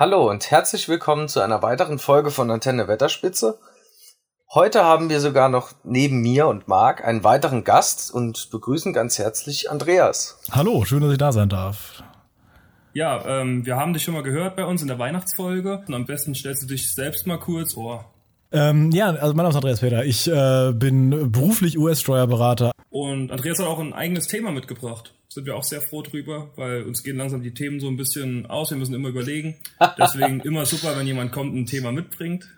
Hallo und herzlich willkommen zu einer weiteren Folge von Antenne Wetterspitze. Heute haben wir sogar noch neben mir und Marc einen weiteren Gast und begrüßen ganz herzlich Andreas. Hallo, schön, dass ich da sein darf. Ja, ähm, wir haben dich schon mal gehört bei uns in der Weihnachtsfolge. Und am besten stellst du dich selbst mal kurz vor. Ähm, ja, also mein Name ist Andreas Peter. Ich äh, bin beruflich US-Steuerberater. Und Andreas hat auch ein eigenes Thema mitgebracht sind wir auch sehr froh drüber, weil uns gehen langsam die Themen so ein bisschen aus. Wir müssen immer überlegen. Deswegen immer super, wenn jemand kommt und ein Thema mitbringt.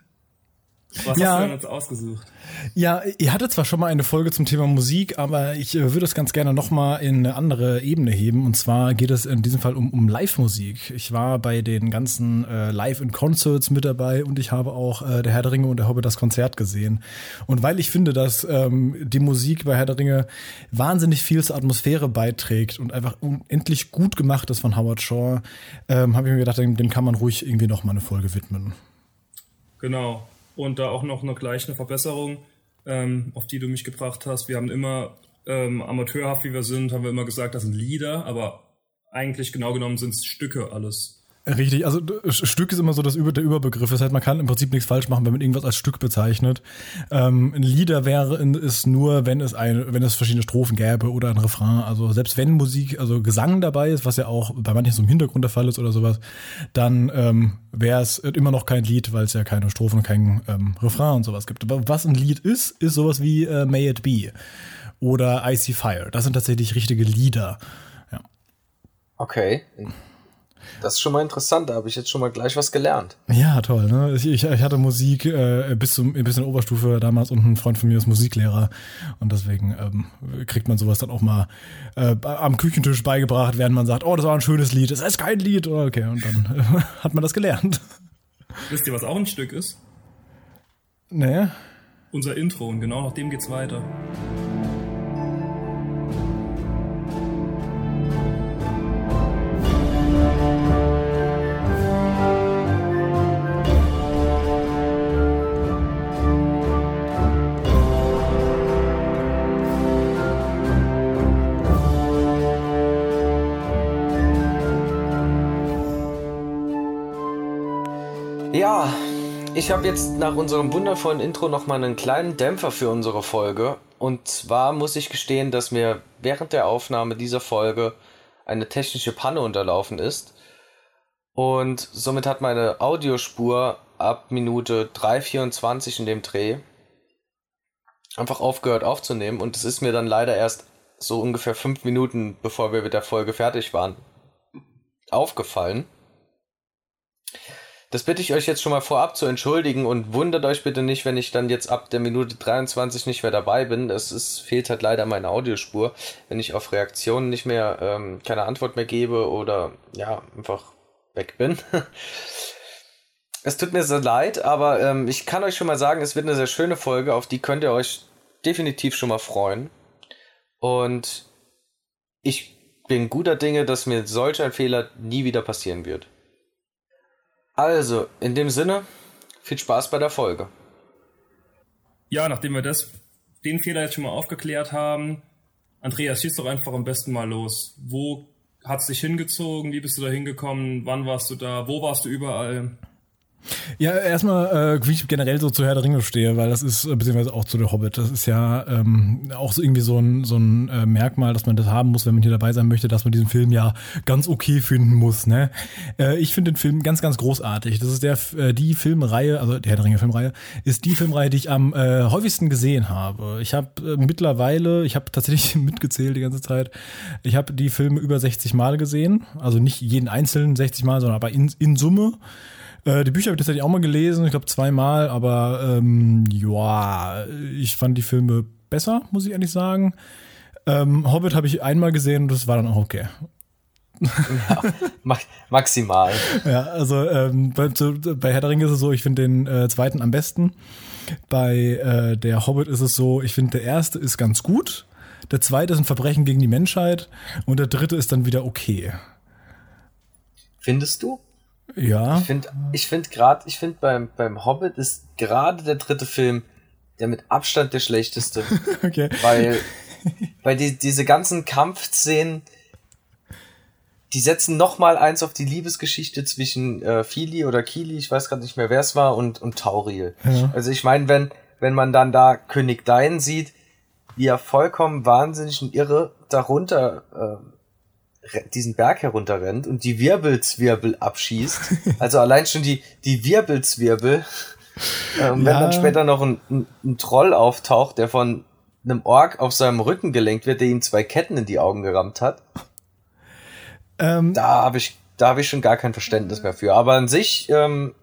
Was ja. hast du denn uns ausgesucht? Ja, ihr hattet zwar schon mal eine Folge zum Thema Musik, aber ich äh, würde es ganz gerne nochmal in eine andere Ebene heben. Und zwar geht es in diesem Fall um, um Live-Musik. Ich war bei den ganzen äh, Live- in Concerts mit dabei und ich habe auch äh, der Herr der Ringe und der Hobbit das Konzert gesehen. Und weil ich finde, dass ähm, die Musik bei Herr der Ringe wahnsinnig viel zur Atmosphäre beiträgt und einfach unendlich gut gemacht ist von Howard Shaw, ähm, habe ich mir gedacht, dem, dem kann man ruhig irgendwie nochmal eine Folge widmen. Genau und da auch noch eine gleiche Verbesserung, ähm, auf die du mich gebracht hast. Wir haben immer, ähm, amateurhaft wie wir sind, haben wir immer gesagt, das sind Lieder, aber eigentlich genau genommen sind es Stücke alles. Richtig, also Stück ist immer so das Über der Überbegriff. Das heißt, man kann im Prinzip nichts falsch machen, wenn man irgendwas als Stück bezeichnet. Ähm, ein Lieder wäre es nur, wenn es ein, wenn es verschiedene Strophen gäbe oder ein Refrain. Also selbst wenn Musik, also Gesang dabei ist, was ja auch bei manchen so im Hintergrund der Fall ist oder sowas, dann ähm, wäre es immer noch kein Lied, weil es ja keine Strophen und kein ähm, Refrain und sowas gibt. Aber was ein Lied ist, ist sowas wie äh, May It Be oder Icy Fire. Das sind tatsächlich richtige Lieder. Ja. Okay. Das ist schon mal interessant, da habe ich jetzt schon mal gleich was gelernt. Ja, toll. Ne? Ich, ich, hatte Musik äh, bis, zum, bis in der Oberstufe damals und ein Freund von mir ist Musiklehrer. Und deswegen ähm, kriegt man sowas dann auch mal äh, am Küchentisch beigebracht, während man sagt, oh, das war ein schönes Lied, das ist kein Lied. Oh, okay, und dann äh, hat man das gelernt. Wisst ihr, was auch ein Stück ist? Nee. Unser Intro und genau nach dem geht's weiter. Ich habe jetzt nach unserem wundervollen Intro nochmal einen kleinen Dämpfer für unsere Folge. Und zwar muss ich gestehen, dass mir während der Aufnahme dieser Folge eine technische Panne unterlaufen ist. Und somit hat meine Audiospur ab Minute 3,24 in dem Dreh einfach aufgehört aufzunehmen. Und es ist mir dann leider erst so ungefähr fünf Minuten, bevor wir mit der Folge fertig waren, aufgefallen. Das bitte ich euch jetzt schon mal vorab zu entschuldigen und wundert euch bitte nicht, wenn ich dann jetzt ab der Minute 23 nicht mehr dabei bin. Es ist, fehlt halt leider meine Audiospur, wenn ich auf Reaktionen nicht mehr ähm, keine Antwort mehr gebe oder ja, einfach weg bin. es tut mir sehr leid, aber ähm, ich kann euch schon mal sagen, es wird eine sehr schöne Folge, auf die könnt ihr euch definitiv schon mal freuen. Und ich bin guter Dinge, dass mir solch ein Fehler nie wieder passieren wird. Also, in dem Sinne, viel Spaß bei der Folge. Ja, nachdem wir das, den Fehler jetzt schon mal aufgeklärt haben, Andreas, schieß doch einfach am besten mal los. Wo hat es dich hingezogen? Wie bist du da hingekommen? Wann warst du da? Wo warst du überall? Ja, erstmal, äh, wie ich generell so zu Herr der Ringe stehe, weil das ist, äh, beziehungsweise auch zu der Hobbit, das ist ja ähm, auch so irgendwie so ein, so ein äh, Merkmal, dass man das haben muss, wenn man hier dabei sein möchte, dass man diesen Film ja ganz okay finden muss. Ne? Äh, ich finde den Film ganz, ganz großartig. Das ist der äh, die Filmreihe, also der Herr der Ringe Filmreihe, ist die Filmreihe, die ich am äh, häufigsten gesehen habe. Ich habe äh, mittlerweile, ich habe tatsächlich mitgezählt die ganze Zeit, ich habe die Filme über 60 Mal gesehen, also nicht jeden einzelnen 60 Mal, sondern aber in, in Summe. Äh, die Bücher habe ich tatsächlich auch mal gelesen, ich glaube zweimal, aber ähm, ja, ich fand die Filme besser, muss ich ehrlich sagen. Ähm, Hobbit habe ich einmal gesehen und das war dann auch okay. ja, maximal. Ja, also ähm, bei, zu, bei Herr der Ringe ist es so, ich finde den äh, zweiten am besten. Bei äh, der Hobbit ist es so, ich finde der erste ist ganz gut, der zweite ist ein Verbrechen gegen die Menschheit und der dritte ist dann wieder okay. Findest du? Ja. Ich finde ich find gerade, ich finde beim, beim Hobbit ist gerade der dritte Film der mit Abstand der schlechteste. okay. Weil, weil die, diese ganzen Kampfszenen, die setzen noch mal eins auf die Liebesgeschichte zwischen äh, Fili oder Kili, ich weiß gerade nicht mehr, wer es war, und, und Tauriel. Ja. Also ich meine, wenn, wenn man dann da König Dein sieht, wie er vollkommen wahnsinnig und irre darunter äh, diesen Berg herunterrennt und die Wirbelzwirbel abschießt. also allein schon die, die Wirbelzwirbel. Ähm, ja. Wenn dann später noch ein, ein, ein Troll auftaucht, der von einem Ork auf seinem Rücken gelenkt wird, der ihm zwei Ketten in die Augen gerammt hat. Ähm, da habe ich, da habe ich schon gar kein Verständnis mehr für. Aber an sich ähm,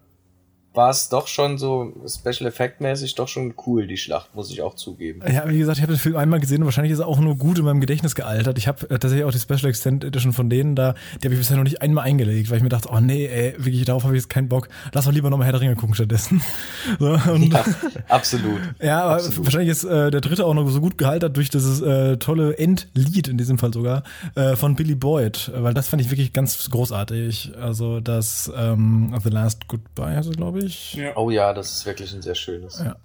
war es doch schon so Special Effect mäßig doch schon cool, die Schlacht, muss ich auch zugeben. Ja, wie gesagt, ich habe den Film einmal gesehen und wahrscheinlich ist er auch nur gut in meinem Gedächtnis gealtert. Ich habe äh, tatsächlich auch die Special Extended Edition von denen da, die habe ich bisher noch nicht einmal eingelegt, weil ich mir dachte, oh nee, ey, wirklich, darauf habe ich jetzt keinen Bock. Lass doch lieber nochmal Herr der Ringe gucken stattdessen. so, und, ja, absolut. ja, aber absolut. wahrscheinlich ist äh, der dritte auch noch so gut gealtert durch dieses äh, tolle Endlied, in diesem Fall sogar, äh, von Billy Boyd, weil das fand ich wirklich ganz großartig. Also das ähm, The Last Goodbye heißt es, glaube ich. Ja. Oh ja, das ist wirklich ein sehr schönes. Ja.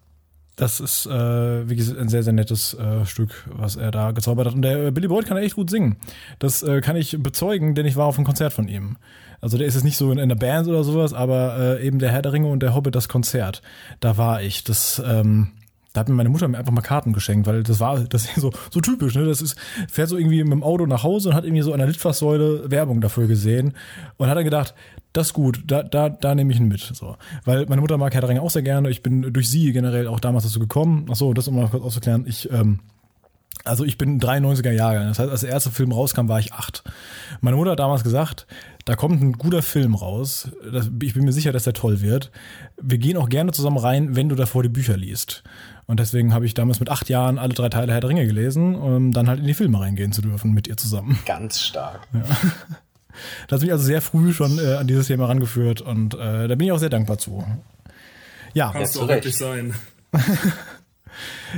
Das ist, äh, wie gesagt, ein sehr, sehr nettes äh, Stück, was er da gezaubert hat. Und der äh, Billy Boyd kann echt gut singen. Das äh, kann ich bezeugen, denn ich war auf einem Konzert von ihm. Also der ist jetzt nicht so in, in einer Band oder sowas, aber äh, eben der Herr der Ringe und der Hobbit, das Konzert, da war ich. Das, ähm, da hat mir meine Mutter mir einfach mal Karten geschenkt, weil das war das ist so, so typisch, ne? Das ist, fährt so irgendwie mit dem Auto nach Hause und hat irgendwie so an der Litfaßsäule Werbung dafür gesehen und hat dann gedacht, das ist gut, da, da, da nehme ich ihn mit. So. Weil meine Mutter mag Herr der Ringe auch sehr gerne. Ich bin durch sie generell auch damals dazu gekommen. Achso, das um mal kurz aufzuklären. Ich, ähm, also ich bin 93er Jahre. Das heißt, als der erste Film rauskam, war ich acht. Meine Mutter hat damals gesagt, da kommt ein guter Film raus. Das, ich bin mir sicher, dass der toll wird. Wir gehen auch gerne zusammen rein, wenn du davor die Bücher liest. Und deswegen habe ich damals mit acht Jahren alle drei Teile Herr der Ringe gelesen, um dann halt in die Filme reingehen zu dürfen mit ihr zusammen. Ganz stark. Ja. Da hat mich also sehr früh schon äh, an dieses Thema rangeführt und äh, da bin ich auch sehr dankbar zu. Ja. Kannst du auch wirklich sein.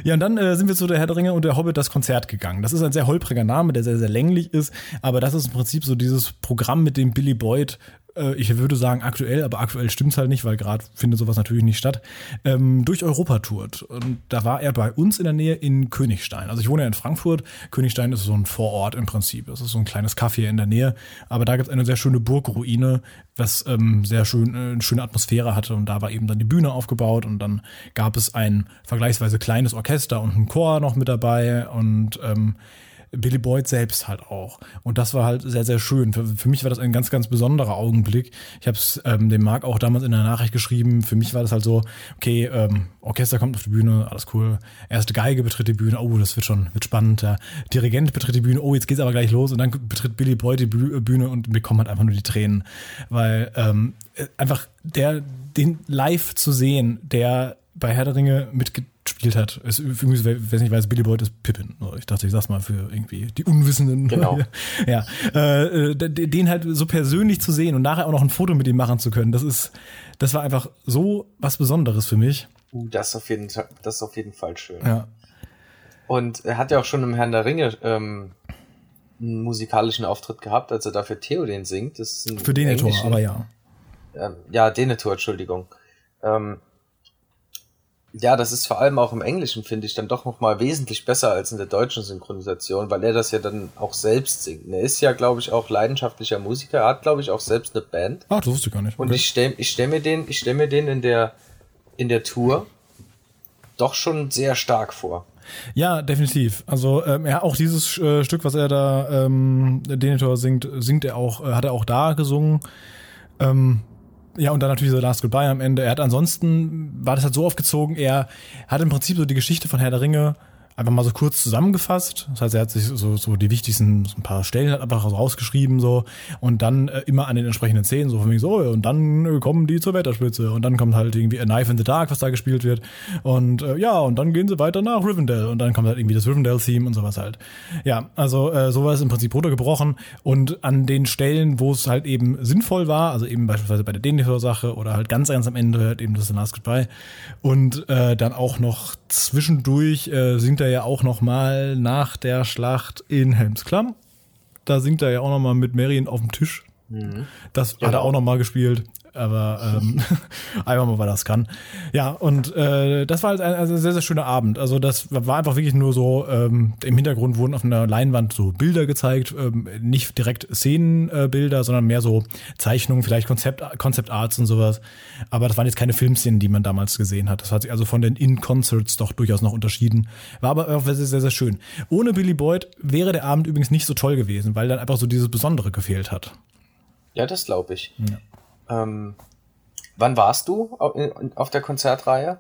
Ja, und dann äh, sind wir zu der Herr der Ringe und der Hobbit das Konzert gegangen. Das ist ein sehr holpriger Name, der sehr, sehr länglich ist, aber das ist im Prinzip so dieses Programm, mit dem Billy Boyd äh, ich würde sagen aktuell, aber aktuell stimmt es halt nicht, weil gerade findet sowas natürlich nicht statt, ähm, durch Europa tourt. Und da war er bei uns in der Nähe in Königstein. Also ich wohne ja in Frankfurt. Königstein ist so ein Vorort im Prinzip. Das ist so ein kleines Café in der Nähe. Aber da gibt es eine sehr schöne Burgruine, was ähm, sehr schön, äh, eine schöne Atmosphäre hatte. Und da war eben dann die Bühne aufgebaut und dann gab es ein vergleichsweise kleines Orchester und einen Chor noch mit dabei. Und ähm, Billy Boyd selbst halt auch. Und das war halt sehr, sehr schön. Für, für mich war das ein ganz, ganz besonderer Augenblick. Ich habe es ähm, dem Marc auch damals in der Nachricht geschrieben. Für mich war das halt so, okay, ähm, Orchester kommt auf die Bühne, alles cool. Erste Geige betritt die Bühne, oh, das wird schon, wird spannend. Der Dirigent betritt die Bühne, oh, jetzt geht's aber gleich los. Und dann betritt Billy Boyd die Bühne und bekommt halt einfach nur die Tränen. Weil ähm, einfach der, den live zu sehen, der bei Herr der Ringe mitgetragen gespielt hat. Es, übrigens, wer es nicht weiß, Billy Boyd ist Pippin. Ich dachte, ich sag's mal für irgendwie die Unwissenden. Genau. ja. Äh, den halt so persönlich zu sehen und nachher auch noch ein Foto mit ihm machen zu können, das ist, das war einfach so was Besonderes für mich. Uh, das ist auf jeden, das ist auf jeden Fall schön. Ja. Und er hat ja auch schon im Herrn der Ringe ähm, einen musikalischen Auftritt gehabt, als er dafür Theoden singt. Das ist für Denethor, aber ja. Ähm, ja, Denethor, Entschuldigung. Ähm, ja, das ist vor allem auch im Englischen, finde ich, dann doch nochmal wesentlich besser als in der deutschen Synchronisation, weil er das ja dann auch selbst singt. Er ist ja, glaube ich, auch leidenschaftlicher Musiker, er hat, glaube ich, auch selbst eine Band. Ach, das wusste ich gar nicht. Und ich stelle ich stell mir den, ich stell mir den in der, in der Tour doch schon sehr stark vor. Ja, definitiv. Also ähm, ja, auch dieses äh, Stück, was er da ähm, Denethor singt, singt er auch, äh, hat er auch da gesungen. Ähm, ja, und dann natürlich so Last Goodbye am Ende. Er hat ansonsten, war das halt so aufgezogen, er hat im Prinzip so die Geschichte von Herr der Ringe einfach mal so kurz zusammengefasst. Das heißt, er hat sich so, so die wichtigsten so ein paar Stellen hat einfach rausgeschrieben so. Und dann äh, immer an den entsprechenden Szenen so von mir so und dann äh, kommen die zur Wetterspitze. Und dann kommt halt irgendwie A Knife in the Dark, was da gespielt wird. Und äh, ja und dann gehen sie weiter nach Rivendell. Und dann kommt halt irgendwie das Rivendell-Theme und sowas halt. Ja, also äh, sowas im Prinzip runtergebrochen. Und an den Stellen, wo es halt eben sinnvoll war, also eben beispielsweise bei der Denethor-Sache oder halt ganz ganz am Ende halt eben das The Last Goodbye. Und äh, dann auch noch zwischendurch äh, singt er ja auch noch mal nach der Schlacht in Helmsklamm. Da singt er ja auch noch mal mit Merien auf dem Tisch. Mhm. Das genau. hat er auch noch mal gespielt. Aber ähm, einfach mal, weil das kann. Ja, und äh, das war halt ein, ein, sehr, sehr schöner Abend. Also das war einfach wirklich nur so, ähm, im Hintergrund wurden auf einer Leinwand so Bilder gezeigt, ähm, nicht direkt Szenenbilder, sondern mehr so Zeichnungen, vielleicht Konzept, Konzeptarts und sowas. Aber das waren jetzt keine Filmszenen, die man damals gesehen hat. Das hat sich also von den In-Concerts doch durchaus noch unterschieden. War aber auch sehr, sehr, sehr schön. Ohne Billy Boyd wäre der Abend übrigens nicht so toll gewesen, weil dann einfach so dieses Besondere gefehlt hat. Ja, das glaube ich. Ja. Ähm, wann warst du auf der Konzertreihe?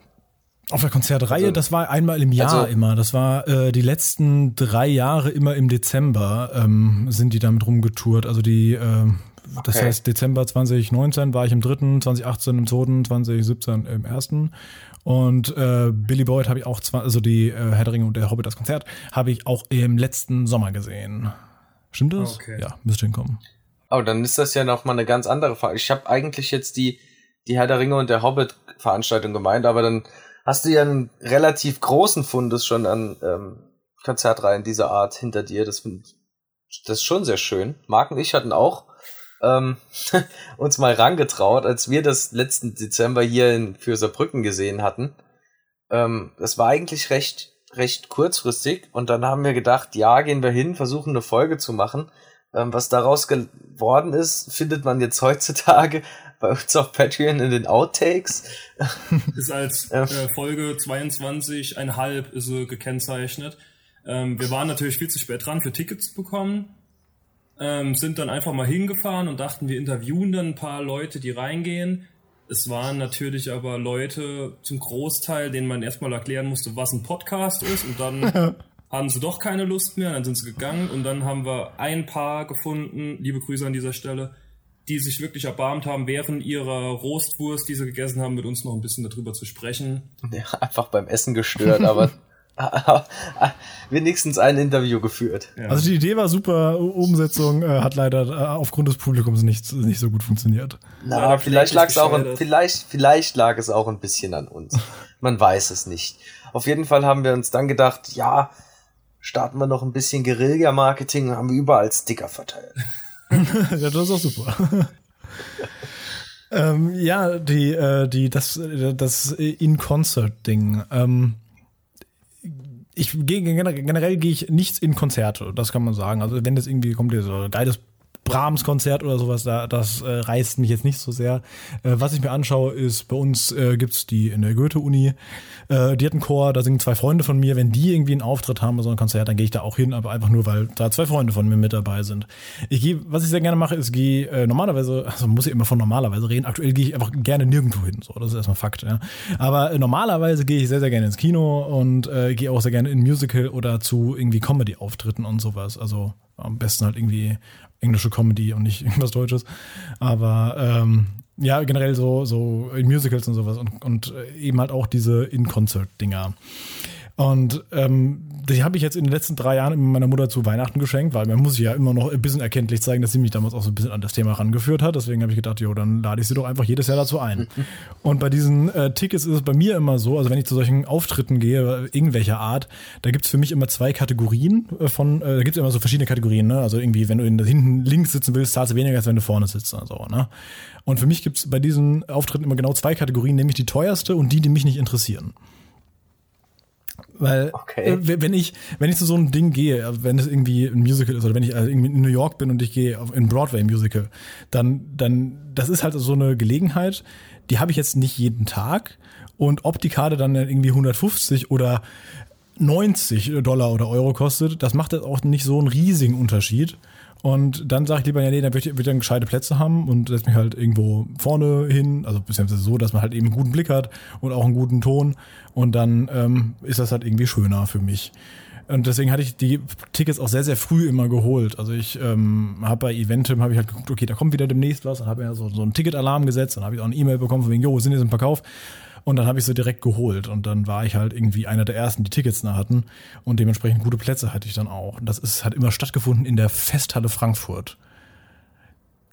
Auf der Konzertreihe, also, das war einmal im Jahr also, immer. Das war äh, die letzten drei Jahre immer im Dezember ähm, sind die damit rumgetourt. Also die, äh, das okay. heißt Dezember 2019 war ich im dritten, 2018 im zweiten, 2017 im ersten. Und äh, Billy Boyd habe ich auch zwar, also die äh, Herr der Ringe und der Hobbit das Konzert, habe ich auch im letzten Sommer gesehen. Stimmt das? Okay. Ja, müsste hinkommen. Oh, dann ist das ja noch mal eine ganz andere Frage. Ich habe eigentlich jetzt die, die Herr der Ringe und der Hobbit Veranstaltung gemeint, aber dann hast du ja einen relativ großen Fundus schon an ähm, Konzertreihen dieser Art hinter dir. Das, das ist schon sehr schön. Marc und ich hatten auch ähm, uns mal rangetraut, als wir das letzten Dezember hier in für Saarbrücken gesehen hatten. Ähm, das war eigentlich recht, recht kurzfristig und dann haben wir gedacht, ja, gehen wir hin, versuchen eine Folge zu machen. Ähm, was daraus geworden ist, findet man jetzt heutzutage bei uns auf Patreon in den Outtakes. Ist als äh, Folge 22,5 ist sie gekennzeichnet. Ähm, wir waren natürlich viel zu spät dran für Tickets zu bekommen. Ähm, sind dann einfach mal hingefahren und dachten, wir interviewen dann ein paar Leute, die reingehen. Es waren natürlich aber Leute zum Großteil, denen man erstmal erklären musste, was ein Podcast ist und dann haben sie doch keine Lust mehr, dann sind sie gegangen und dann haben wir ein Paar gefunden, liebe Grüße an dieser Stelle, die sich wirklich erbarmt haben, während ihrer Roastwurst, die sie gegessen haben, mit uns noch ein bisschen darüber zu sprechen. Ja, einfach beim Essen gestört, aber wenigstens ein Interview geführt. Ja. Also die Idee war super, Umsetzung äh, hat leider äh, aufgrund des Publikums nicht, nicht so gut funktioniert. Na, ja, vielleicht lag es auch, vielleicht, vielleicht lag es auch ein bisschen an uns. Man weiß es nicht. Auf jeden Fall haben wir uns dann gedacht, ja, starten wir noch ein bisschen Guerilla-Marketing und haben überall Sticker verteilt. ja, das ist auch super. ähm, ja, die, äh, die, das, das In-Concert-Ding. Ähm, ich gehe generell gehe ich nichts in Konzerte, das kann man sagen. Also wenn das irgendwie kommt, so ein geiles Brahms-Konzert oder sowas, da, das äh, reißt mich jetzt nicht so sehr. Äh, was ich mir anschaue, ist, bei uns äh, gibt's die in der Goethe-Uni, äh, die hat einen Chor, da singen zwei Freunde von mir. Wenn die irgendwie einen Auftritt haben bei so einem Konzert, dann gehe ich da auch hin, aber einfach nur, weil da zwei Freunde von mir mit dabei sind. Ich gehe, was ich sehr gerne mache, ist, gehe äh, normalerweise, also muss ich immer von normalerweise reden, aktuell gehe ich einfach gerne nirgendwo hin, so, das ist erstmal Fakt, ja. Aber äh, normalerweise gehe ich sehr, sehr gerne ins Kino und äh, gehe auch sehr gerne in Musical oder zu irgendwie Comedy-Auftritten und sowas. Also am besten halt irgendwie englische Comedy und nicht irgendwas Deutsches. Aber ähm, ja, generell so, so in Musicals und sowas und, und eben halt auch diese In-Concert-Dinger. Und ähm, die habe ich jetzt in den letzten drei Jahren meiner Mutter zu Weihnachten geschenkt, weil man muss ja immer noch ein bisschen erkenntlich zeigen, dass sie mich damals auch so ein bisschen an das Thema rangeführt hat. Deswegen habe ich gedacht, jo, dann lade ich sie doch einfach jedes Jahr dazu ein. Und bei diesen äh, Tickets ist es bei mir immer so, also wenn ich zu solchen Auftritten gehe, irgendwelcher Art, da gibt's für mich immer zwei Kategorien äh, von, äh, da gibt's immer so verschiedene Kategorien, ne? Also irgendwie, wenn du in, hinten links sitzen willst, zahlst du weniger, als wenn du vorne sitzt und so, ne? Und für mich gibt's bei diesen Auftritten immer genau zwei Kategorien, nämlich die teuerste und die, die mich nicht interessieren. Weil okay. äh, wenn ich wenn ich zu so einem Ding gehe, wenn es irgendwie ein Musical ist oder wenn ich also irgendwie in New York bin und ich gehe auf in Broadway Musical, dann dann das ist halt so eine Gelegenheit, die habe ich jetzt nicht jeden Tag und ob die Karte dann irgendwie 150 oder 90 Dollar oder Euro kostet, das macht jetzt auch nicht so einen riesigen Unterschied. Und dann sage ich lieber, ja, nee, dann würde ich, würd dann gescheite Plätze haben und setze mich halt irgendwo vorne hin. Also beziehungsweise so, dass man halt eben einen guten Blick hat und auch einen guten Ton. Und dann ähm, ist das halt irgendwie schöner für mich. Und deswegen hatte ich die Tickets auch sehr, sehr früh immer geholt. Also ich ähm, habe bei Eventim, habe ich halt geguckt, okay, da kommt wieder demnächst was. Dann habe ich ja so, so einen Ticketalarm gesetzt. Dann habe ich auch eine E-Mail bekommen von wegen, jo, sind jetzt im Verkauf. Und dann habe ich sie direkt geholt und dann war ich halt irgendwie einer der ersten, die Tickets da hatten und dementsprechend gute Plätze hatte ich dann auch. Und das ist hat immer stattgefunden in der Festhalle Frankfurt.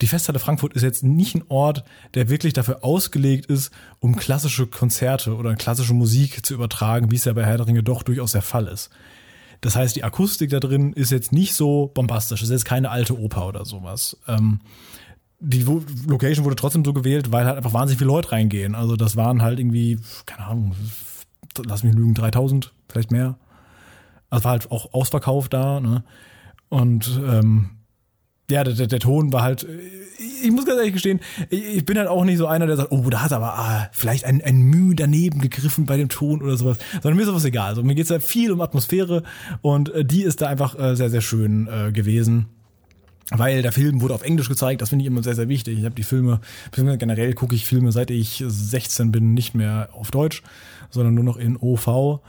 Die Festhalle Frankfurt ist jetzt nicht ein Ort, der wirklich dafür ausgelegt ist, um klassische Konzerte oder klassische Musik zu übertragen, wie es ja bei Herr der Ringe doch durchaus der Fall ist. Das heißt, die Akustik da drin ist jetzt nicht so bombastisch. Es ist jetzt keine alte Oper oder sowas. Ähm, die Location wurde trotzdem so gewählt, weil halt einfach wahnsinnig viele Leute reingehen. Also das waren halt irgendwie, keine Ahnung, lass mich lügen, 3000, vielleicht mehr. Also war halt auch ausverkauft da, ne? Und ähm, ja, der, der, Ton war halt, ich muss ganz ehrlich gestehen, ich bin halt auch nicht so einer, der sagt, oh, da hat aber ah, vielleicht ein, ein Mühe daneben gegriffen bei dem Ton oder sowas, sondern mir ist sowas egal. Also mir geht es ja viel um Atmosphäre und äh, die ist da einfach äh, sehr, sehr schön äh, gewesen. Weil der Film wurde auf Englisch gezeigt, das finde ich immer sehr, sehr wichtig. Ich habe die Filme, generell gucke ich Filme, seit ich 16 bin, nicht mehr auf Deutsch, sondern nur noch in OV.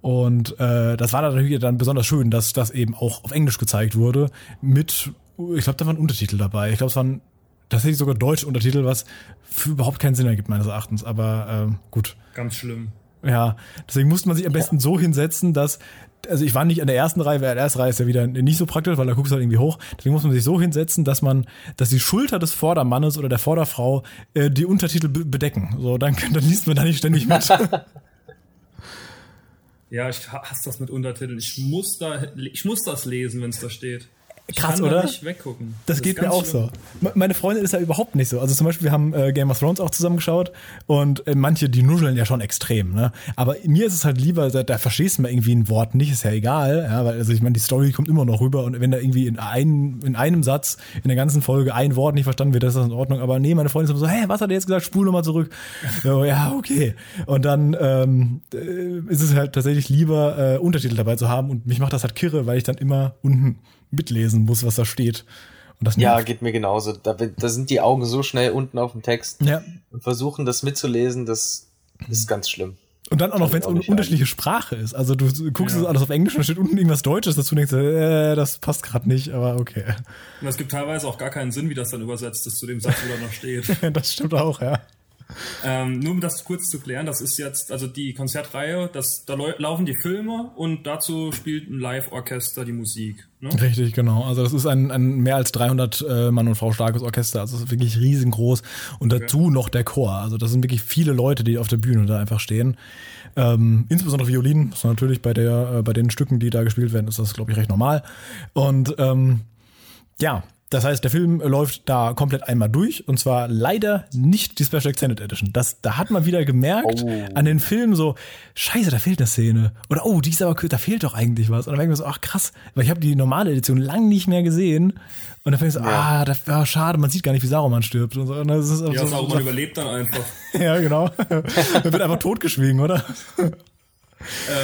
Und äh, das war natürlich dann besonders schön, dass das eben auch auf Englisch gezeigt wurde. Mit, ich glaube, da waren Untertitel dabei. Ich glaube, es waren tatsächlich sogar deutsche Untertitel, was für überhaupt keinen Sinn ergibt, meines Erachtens. Aber ähm, gut. Ganz schlimm. Ja, deswegen musste man sich am besten so hinsetzen, dass, also ich war nicht an der ersten Reihe, weil die erste Reihe ist ja wieder nicht so praktisch, weil da guckst du halt irgendwie hoch. Deswegen muss man sich so hinsetzen, dass man, dass die Schulter des Vordermannes oder der Vorderfrau äh, die Untertitel bedecken. So, dann, dann liest man da nicht ständig mit. Ja, ich hasse das mit Untertiteln. Ich muss da, ich muss das lesen, wenn es da steht. Krass, oder? Da nicht weggucken. Das, das geht mir auch schlimm. so. Meine Freundin ist ja überhaupt nicht so. Also zum Beispiel, wir haben äh, Game of Thrones auch zusammengeschaut und äh, manche, die nuscheln ja schon extrem, ne? Aber mir ist es halt lieber, da, da verstehst du mal irgendwie ein Wort nicht, ist ja egal, ja, weil also ich meine, die Story kommt immer noch rüber und wenn da irgendwie in, ein, in einem Satz in der ganzen Folge ein Wort nicht verstanden wird, das ist in Ordnung. Aber nee, meine Freundin ist immer so, hä, was hat er jetzt gesagt? Spul nochmal zurück. so, ja, okay. Und dann ähm, äh, ist es halt tatsächlich lieber, äh, Untertitel dabei zu haben und mich macht das halt kirre, weil ich dann immer unten mitlesen muss, was da steht. ja, geht mir genauso. Da, da, sind die Augen so schnell unten auf dem Text ja. und versuchen das mitzulesen, das ist ganz schlimm. Und dann auch noch, wenn es eine unterschiedliche Sprache ist. Also du guckst ja. alles auf Englisch und da steht unten irgendwas Deutsches dazu und denkst, äh, das passt gerade nicht, aber okay. Und es gibt teilweise auch gar keinen Sinn, wie das dann übersetzt ist zu dem Satz, wo da noch steht. das stimmt auch, ja. Ähm, nur um das kurz zu klären, das ist jetzt, also die Konzertreihe, das, da laufen die Filme und dazu spielt ein Live-Orchester die Musik. Ne? Richtig, genau. Also das ist ein, ein mehr als 300 äh, Mann und Frau starkes Orchester, also es ist wirklich riesengroß und dazu okay. noch der Chor. Also das sind wirklich viele Leute, die auf der Bühne da einfach stehen. Ähm, insbesondere Violinen, das ist natürlich bei der, äh, bei den Stücken, die da gespielt werden, ist das, glaube ich, recht normal. Und ähm, ja, das heißt, der Film läuft da komplett einmal durch und zwar leider nicht die Special Extended Edition. Das, da hat man wieder gemerkt oh. an den Filmen so, scheiße, da fehlt eine Szene. Oder oh, die ist aber da fehlt doch eigentlich was. Und dann denke ich so, ach krass, weil ich habe die normale Edition lang nicht mehr gesehen. Und dann fängst du, ja. ah, das war oh, schade, man sieht gar nicht, wie Saruman stirbt. Und so. und das ist ja, so, Saruman so, überlebt dann einfach. ja, genau. er wird einfach totgeschwiegen, oder?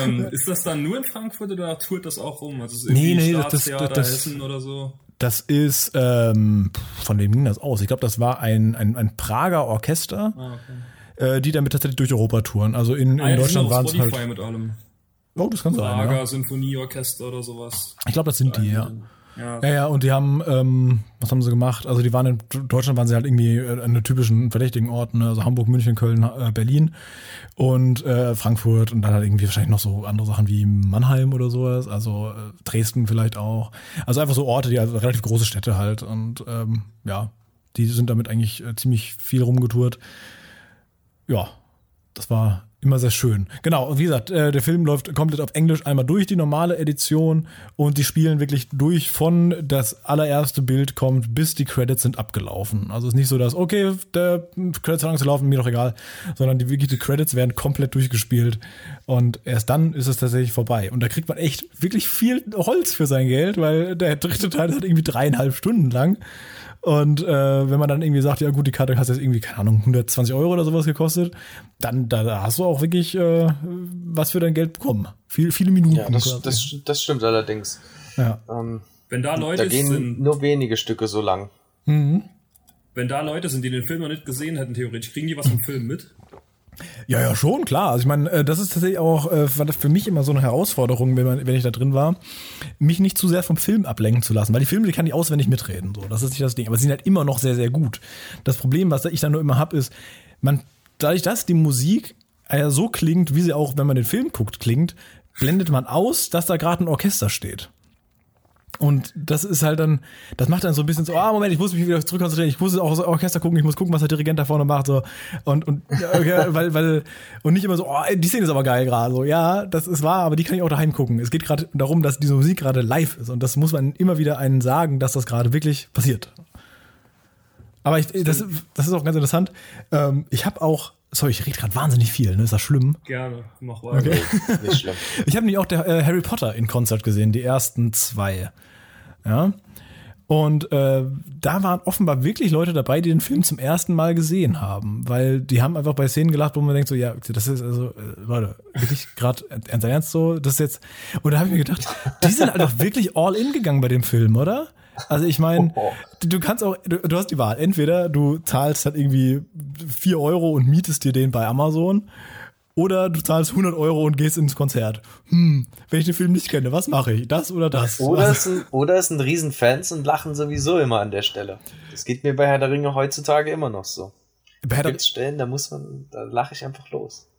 ähm, ist das dann nur in Frankfurt oder tourt das auch rum? Also ist nee, nee, das, das, das, Hessen oder so? Das ist, ähm, von wem ging das aus? Ich glaube, das war ein, ein, ein Prager Orchester, ah, okay. äh, die damit tatsächlich durch Europa touren. Also in, ah, in Deutschland waren es halt. mit allem. Oh, das kann Prager sein. Prager ja. Sinfonieorchester oder sowas. Ich glaube, das sind die, ja. Ja, ja, ja, und die haben, ähm, was haben sie gemacht? Also die waren in Deutschland waren sie halt irgendwie äh, an den typischen verdächtigen Orten, ne? also Hamburg, München, Köln, äh, Berlin und äh, Frankfurt und dann halt irgendwie wahrscheinlich noch so andere Sachen wie Mannheim oder sowas, also äh, Dresden vielleicht auch. Also einfach so Orte, die also relativ große Städte halt und ähm, ja, die sind damit eigentlich äh, ziemlich viel rumgetourt. Ja, das war immer sehr schön. Genau, wie gesagt, äh, der Film läuft komplett auf Englisch einmal durch die normale Edition und die spielen wirklich durch von das allererste Bild kommt, bis die Credits sind abgelaufen. Also es ist nicht so, dass, okay, der Credits haben laufen, mir doch egal, sondern die, wirklich die Credits werden komplett durchgespielt und erst dann ist es tatsächlich vorbei. Und da kriegt man echt wirklich viel Holz für sein Geld, weil der dritte Teil hat irgendwie dreieinhalb Stunden lang. Und äh, wenn man dann irgendwie sagt, ja gut, die Karte hat jetzt irgendwie, keine Ahnung, 120 Euro oder sowas gekostet, dann da, da hast du auch wirklich äh, was für dein Geld bekommen. Viel, viele Minuten. Ja, das, das, das stimmt allerdings. Ja. Ähm, wenn da Leute da gehen sind, nur wenige Stücke so lang. Mhm. Wenn da Leute sind, die den Film noch nicht gesehen hätten, theoretisch, kriegen die was vom Film mit? Ja, ja, schon, klar. Also ich meine, äh, das ist tatsächlich auch äh, für mich immer so eine Herausforderung, wenn, man, wenn ich da drin war, mich nicht zu sehr vom Film ablenken zu lassen, weil die Filme, die kann ich auswendig mitreden. So, das ist nicht das Ding. Aber sie sind halt immer noch sehr, sehr gut. Das Problem, was ich dann nur immer habe, ist, man, dadurch, dass die Musik ja so klingt, wie sie auch, wenn man den Film guckt, klingt, blendet man aus, dass da gerade ein Orchester steht. Und das ist halt dann, das macht dann so ein bisschen so, ah, Moment, ich muss mich wieder zurückkonzentrieren, ich muss auch das Orchester gucken, ich muss gucken, was der Dirigent da vorne macht, so. Und, und, okay, weil, weil, und nicht immer so, oh, die Szene ist aber geil gerade, so. Ja, das ist wahr, aber die kann ich auch daheim gucken. Es geht gerade darum, dass diese Musik gerade live ist. Und das muss man immer wieder einen sagen, dass das gerade wirklich passiert. Aber ich, das, das ist auch ganz interessant. Ähm, ich habe auch, sorry, ich rede gerade wahnsinnig viel, ne? Ist das schlimm? Gerne, mach weiter. Okay. Nicht schlimm. Ich habe nämlich auch der, äh, Harry Potter in Konzert gesehen, die ersten zwei. Ja. Und äh, da waren offenbar wirklich Leute dabei, die den Film zum ersten Mal gesehen haben, weil die haben einfach bei Szenen gelacht, wo man denkt so, ja, das ist also, äh, Leute, wirklich gerade ernst ernst so, das ist jetzt. Und da habe ich mir gedacht, die sind einfach wirklich all in gegangen bei dem Film, oder? Also ich meine, oh, oh. du kannst auch, du, du, hast die Wahl. Entweder du zahlst halt irgendwie vier Euro und mietest dir den bei Amazon oder du zahlst 100 Euro und gehst ins Konzert. Hm, wenn ich den Film nicht kenne, was mache ich? Das oder das? Oder es, sind, oder es sind Riesenfans und lachen sowieso immer an der Stelle. Das geht mir bei Herr der Ringe heutzutage immer noch so. Bei Herr Gibt's Stellen, da muss man, da lache ich einfach los.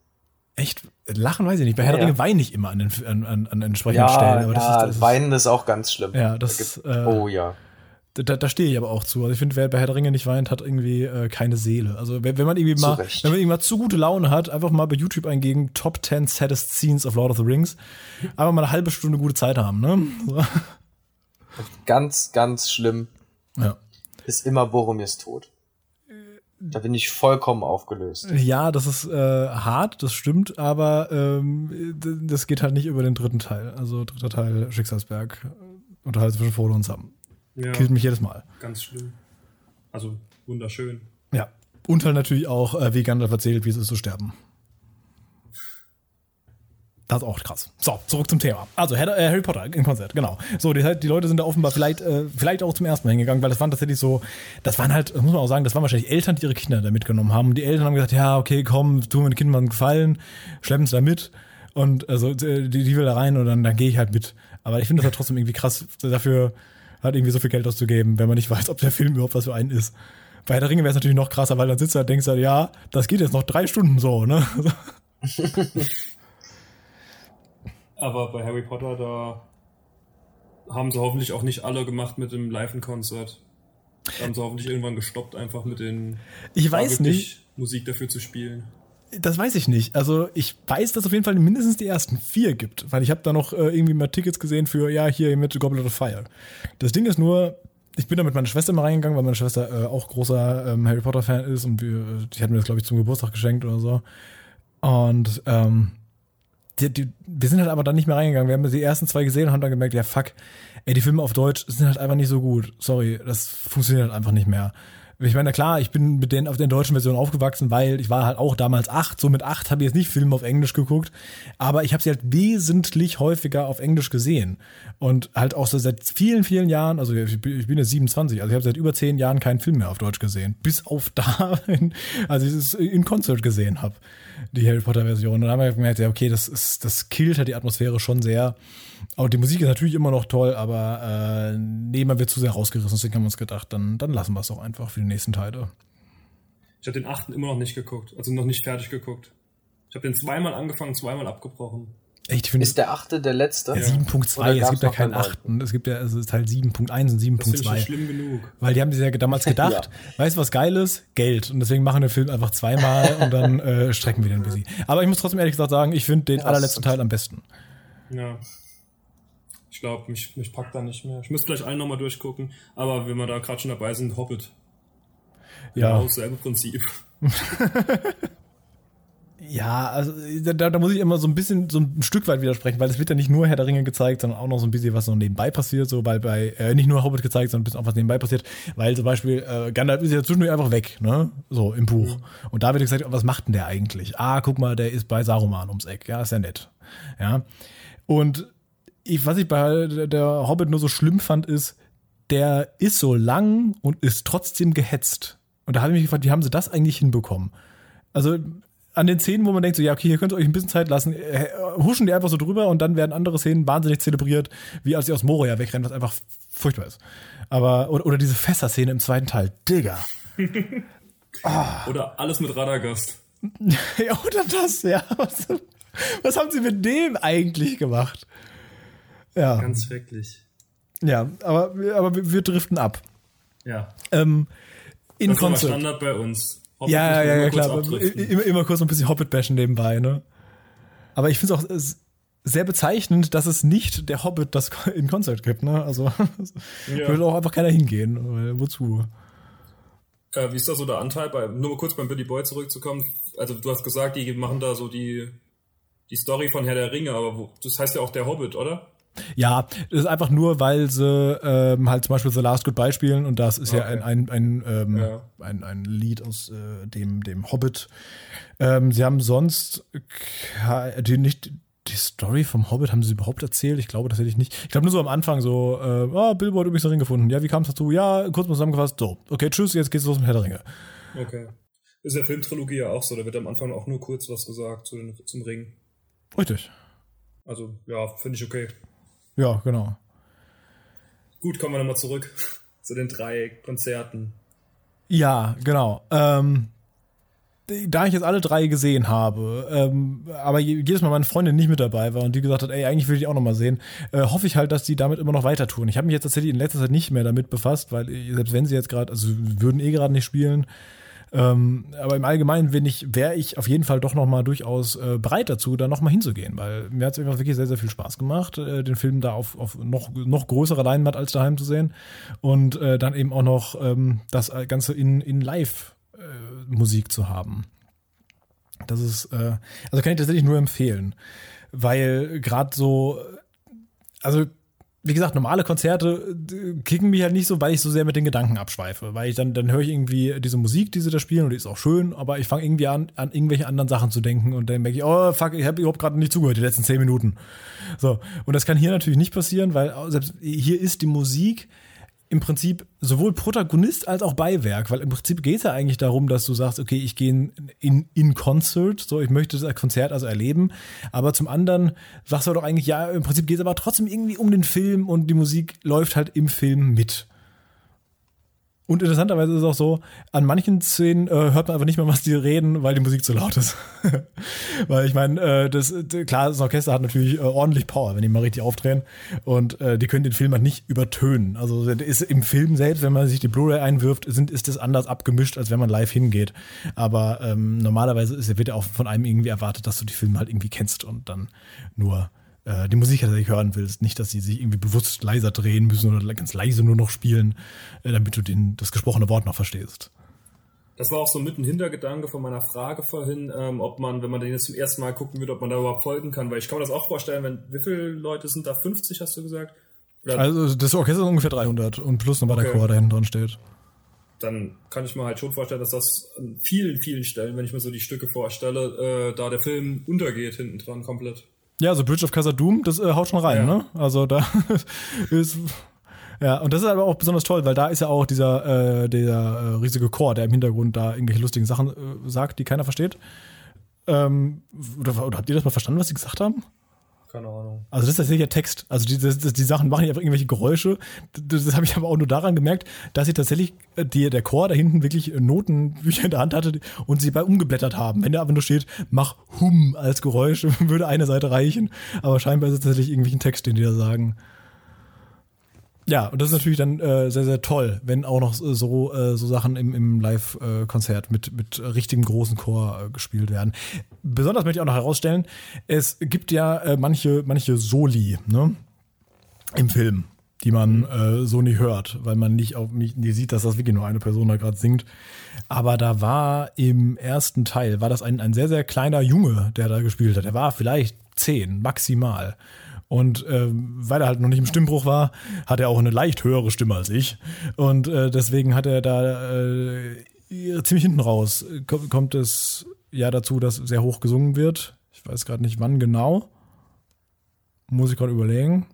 Echt? Lachen weiß ich nicht. Bei Herr ja, der Ringe weine ich immer an den an, an, an entsprechenden ja, Stellen. Aber ja, das ist, das weinen ist auch ganz schlimm. Ja, das. Da äh, oh ja. Da, da stehe ich aber auch zu. Also ich finde, wer bei Herr der Ringe nicht weint, hat irgendwie äh, keine Seele. Also wenn, wenn man irgendwie mal, Zurecht. wenn man irgendwann zu gute Laune hat, einfach mal bei YouTube eingeben, Top 10 Saddest Scenes of Lord of the Rings. Einfach mal eine halbe Stunde gute Zeit haben, ne? So. Ganz, ganz schlimm. Ja. Ist immer Boromirs tot. Da bin ich vollkommen aufgelöst. Ja, das ist äh, hart, das stimmt, aber ähm, das geht halt nicht über den dritten Teil. Also dritter Teil Schicksalsberg. Unterhalt zwischen Frodo und Sam. Ja, Killt mich jedes Mal. Ganz schlimm. Also wunderschön. Ja. Und halt natürlich auch, äh, wie Gandalf erzählt, wie es ist zu sterben. Das ist auch krass. So, zurück zum Thema. Also äh, Harry Potter im Konzert, genau. So, die, die, Leute sind da offenbar vielleicht, äh, vielleicht auch zum ersten Mal hingegangen, weil das waren tatsächlich so, das waren halt, muss man auch sagen, das waren wahrscheinlich Eltern, die ihre Kinder da mitgenommen haben. Und die Eltern haben gesagt, ja, okay, komm, tun wir den Kindern einen Gefallen, schleppen es da mit. Und also die, die will da rein und dann, dann gehe ich halt mit. Aber ich finde das halt trotzdem irgendwie krass, dafür hat irgendwie so viel Geld auszugeben, wenn man nicht weiß, ob der Film überhaupt was für einen ist. Bei der Ringe wäre es natürlich noch krasser, weil dann sitzt er und denkst du, ja, das geht jetzt noch drei Stunden so, ne? Aber bei Harry Potter, da haben sie hoffentlich auch nicht alle gemacht mit dem Live-Konzert. Haben sie hoffentlich irgendwann gestoppt, einfach mit den. Ich weiß nicht. Musik dafür zu spielen. Das weiß ich nicht. Also ich weiß, dass es auf jeden Fall mindestens die ersten vier gibt, weil ich habe da noch äh, irgendwie mal Tickets gesehen für, ja, hier mit Goblet of Fire. Das Ding ist nur, ich bin da mit meiner Schwester mal reingegangen, weil meine Schwester äh, auch großer ähm, Harry Potter-Fan ist und wir, die hat mir das, glaube ich, zum Geburtstag geschenkt oder so. Und ähm, die, die, wir sind halt aber dann nicht mehr reingegangen. Wir haben die ersten zwei gesehen und haben dann gemerkt, ja fuck, ey, die Filme auf Deutsch sind halt einfach nicht so gut. Sorry, das funktioniert halt einfach nicht mehr. Ich meine, klar, ich bin mit den, auf der deutschen Version aufgewachsen, weil ich war halt auch damals acht. So mit acht habe ich jetzt nicht Filme auf Englisch geguckt, aber ich habe sie halt wesentlich häufiger auf Englisch gesehen. Und halt auch so seit vielen, vielen Jahren, also ich bin jetzt 27, also ich habe seit über zehn Jahren keinen Film mehr auf Deutsch gesehen. Bis auf da, als ich es in Konzert gesehen habe die Harry Potter Version. Und dann haben wir gemerkt, ja, okay, das ist, das killt halt die Atmosphäre schon sehr. Aber die Musik ist natürlich immer noch toll, aber äh, nee, man wird zu sehr rausgerissen, deswegen haben wir uns gedacht, dann, dann lassen wir es auch einfach für die nächsten Teile. Ich habe den achten immer noch nicht geguckt, also noch nicht fertig geguckt. Ich habe den zweimal angefangen, zweimal abgebrochen. Echt, ich finde, ist der achte der letzte? Ja, 7.2, es gibt ja keinen achten. Es gibt ja, also Teil 7.1 und 7.2. Das ist schlimm genug. Weil die haben sich ja damals gedacht, ja. weißt du was Geiles? Geld. Und deswegen machen wir den Film einfach zweimal und dann äh, strecken wir den ein bisschen. Aber ich muss trotzdem ehrlich gesagt sagen, ich finde den allerletzten Teil am besten. Ja. Ich glaube, mich, mich packt da nicht mehr. Ich müsste vielleicht allen nochmal durchgucken, aber wenn wir da gerade schon dabei sind, Hobbit. Ja. Genau, selbe Prinzip. Ja, also da, da muss ich immer so ein bisschen, so ein Stück weit widersprechen, weil es wird ja nicht nur Herr der Ringe gezeigt, sondern auch noch so ein bisschen was so nebenbei passiert, so weil bei, äh, nicht nur Hobbit gezeigt, sondern ein bisschen auch was nebenbei passiert, weil zum Beispiel äh, Gandalf ist ja zwischendurch einfach weg, ne, so im Buch. Mhm. Und da wird gesagt, was macht denn der eigentlich? Ah, guck mal, der ist bei Saruman ums Eck, ja, ist ja nett, ja. Und ich, was ich bei der Hobbit nur so schlimm fand, ist, der ist so lang und ist trotzdem gehetzt. Und da habe ich mich gefragt, wie haben sie das eigentlich hinbekommen? Also an den Szenen, wo man denkt, so, ja, okay, hier könnt ihr euch ein bisschen Zeit lassen, äh, huschen die einfach so drüber und dann werden andere Szenen wahnsinnig zelebriert, wie als sie aus Moria wegrennen, was einfach furchtbar ist. Aber, oder, oder diese Fässer-Szene im zweiten Teil, Digga. oh. Oder alles mit Radagast. ja, oder das, ja. Was, was haben sie mit dem eigentlich gemacht? Ja. Ganz schrecklich. Ja, aber, aber wir driften ab. Ja. Ähm, in das ist Standard bei uns. Hobbit ja, ja, ja, klar. Immer, immer kurz ein bisschen Hobbit-Bashen nebenbei, ne? Aber ich finde es auch sehr bezeichnend, dass es nicht der Hobbit das in Konzert gibt, ne? Also ja. würde auch einfach keiner hingehen, weil wozu? Äh, wie ist da so der Anteil bei, nur mal kurz beim Billy Boy zurückzukommen? Also du hast gesagt, die machen da so die, die Story von Herr der Ringe, aber wo, das heißt ja auch der Hobbit, oder? Ja, das ist einfach nur, weil sie ähm, halt zum Beispiel The Last Goodbye spielen und das ist okay. ja ein, ein, ein, ähm, ja. ein, ein Lied aus äh, dem, dem Hobbit. Ähm, sie haben sonst die nicht die Story vom Hobbit haben sie überhaupt erzählt? Ich glaube tatsächlich nicht. Ich glaube nur so am Anfang so, äh, oh, Bilbo hat übrigens den Ring gefunden. Ja, wie kam es dazu? Ja, kurz mal zusammengefasst. So, okay, tschüss, jetzt geht's los mit Herr der Ringe. Okay. Ist der Filmtrilogie ja auch so, da wird am Anfang auch nur kurz was gesagt zu den, zum Ring. Richtig. Also, ja, finde ich okay. Ja, genau. Gut, kommen wir nochmal zurück zu den drei Konzerten. Ja, genau. Ähm, da ich jetzt alle drei gesehen habe, ähm, aber jedes Mal meine Freundin nicht mit dabei war und die gesagt hat, ey, eigentlich will ich auch noch mal sehen, äh, hoffe ich halt, dass die damit immer noch weiter tun. Ich habe mich jetzt tatsächlich in letzter Zeit nicht mehr damit befasst, weil selbst wenn sie jetzt gerade, also würden eh gerade nicht spielen, ähm, aber im Allgemeinen bin ich, wäre ich auf jeden Fall doch noch mal durchaus äh, bereit dazu, da noch mal hinzugehen, weil mir hat es einfach wirklich sehr, sehr viel Spaß gemacht, äh, den Film da auf, auf noch, noch größerer Leinwand als daheim zu sehen und äh, dann eben auch noch ähm, das Ganze in, in Live äh, zu haben. Das ist, äh, also kann ich tatsächlich nur empfehlen, weil gerade so, also wie gesagt, normale Konzerte äh, kicken mich halt nicht so, weil ich so sehr mit den Gedanken abschweife. Weil ich dann, dann höre ich irgendwie diese Musik, die sie da spielen, und die ist auch schön, aber ich fange irgendwie an, an irgendwelche anderen Sachen zu denken und dann merke ich, oh fuck, ich habe überhaupt gerade nicht zugehört, die letzten zehn Minuten. So. Und das kann hier natürlich nicht passieren, weil selbst hier ist die Musik im Prinzip sowohl Protagonist als auch Beiwerk, weil im Prinzip geht es ja eigentlich darum, dass du sagst, okay, ich gehe in, in Concert, so ich möchte das Konzert also erleben, aber zum anderen sagst du doch eigentlich, ja, im Prinzip geht es aber trotzdem irgendwie um den Film und die Musik läuft halt im Film mit. Und interessanterweise ist es auch so, an manchen Szenen äh, hört man einfach nicht mehr, was die reden, weil die Musik zu laut ist. weil ich meine, äh, klar, das Orchester hat natürlich äh, ordentlich Power, wenn die mal richtig aufdrehen. Und äh, die können den Film halt nicht übertönen. Also ist im Film selbst, wenn man sich die Blu-ray einwirft, sind, ist das anders abgemischt, als wenn man live hingeht. Aber ähm, normalerweise ist, wird ja auch von einem irgendwie erwartet, dass du die Filme halt irgendwie kennst und dann nur äh, die Musik tatsächlich hören willst. Nicht, dass sie sich irgendwie bewusst leiser drehen müssen oder ganz leise nur noch spielen, äh, damit du den, das gesprochene Wort noch verstehst. Das war auch so mit ein Hintergedanke von meiner Frage vorhin, ähm, ob man, wenn man den jetzt zum ersten Mal gucken würde, ob man da überhaupt folgen kann, weil ich kann mir das auch vorstellen, wenn, wie viele Leute sind da? 50 hast du gesagt? Oder also das Orchester ist ungefähr 300 und plus nochmal okay. der Chor, der hinten dran steht. Dann kann ich mir halt schon vorstellen, dass das an vielen, vielen Stellen, wenn ich mir so die Stücke vorstelle, äh, da der Film untergeht hinten dran komplett. Ja, so Bridge of Doom, das äh, haut schon rein, ja. ne? Also da ist. Ja, und das ist aber auch besonders toll, weil da ist ja auch dieser, äh, dieser äh, riesige Chor, der im Hintergrund da irgendwelche lustigen Sachen äh, sagt, die keiner versteht. Ähm, oder, oder habt ihr das mal verstanden, was sie gesagt haben? Keine Ahnung. Also das ist tatsächlich Text. Also die, das, die Sachen machen einfach irgendwelche Geräusche. Das, das habe ich aber auch nur daran gemerkt, dass sie tatsächlich äh, die, der Chor da hinten wirklich Notenbücher in der Hand hatte und sie bei umgeblättert haben. Wenn da aber nur steht, mach Hum als Geräusch, würde eine Seite reichen. Aber scheinbar ist es tatsächlich irgendwelchen Text, den die da sagen. Ja, und das ist natürlich dann äh, sehr, sehr toll, wenn auch noch so, äh, so Sachen im, im Live-Konzert mit, mit richtigem großen Chor äh, gespielt werden. Besonders möchte ich auch noch herausstellen, es gibt ja äh, manche, manche Soli ne, im Film, die man äh, so nie hört, weil man nicht, auf, nie sieht, dass das wirklich nur eine Person da gerade singt. Aber da war im ersten Teil, war das ein, ein sehr, sehr kleiner Junge, der da gespielt hat. Der war vielleicht zehn, maximal. Und ähm, weil er halt noch nicht im Stimmbruch war, hat er auch eine leicht höhere Stimme als ich. Und äh, deswegen hat er da äh, ziemlich hinten raus. Kommt es ja dazu, dass sehr hoch gesungen wird. Ich weiß gerade nicht, wann genau. Muss ich gerade überlegen.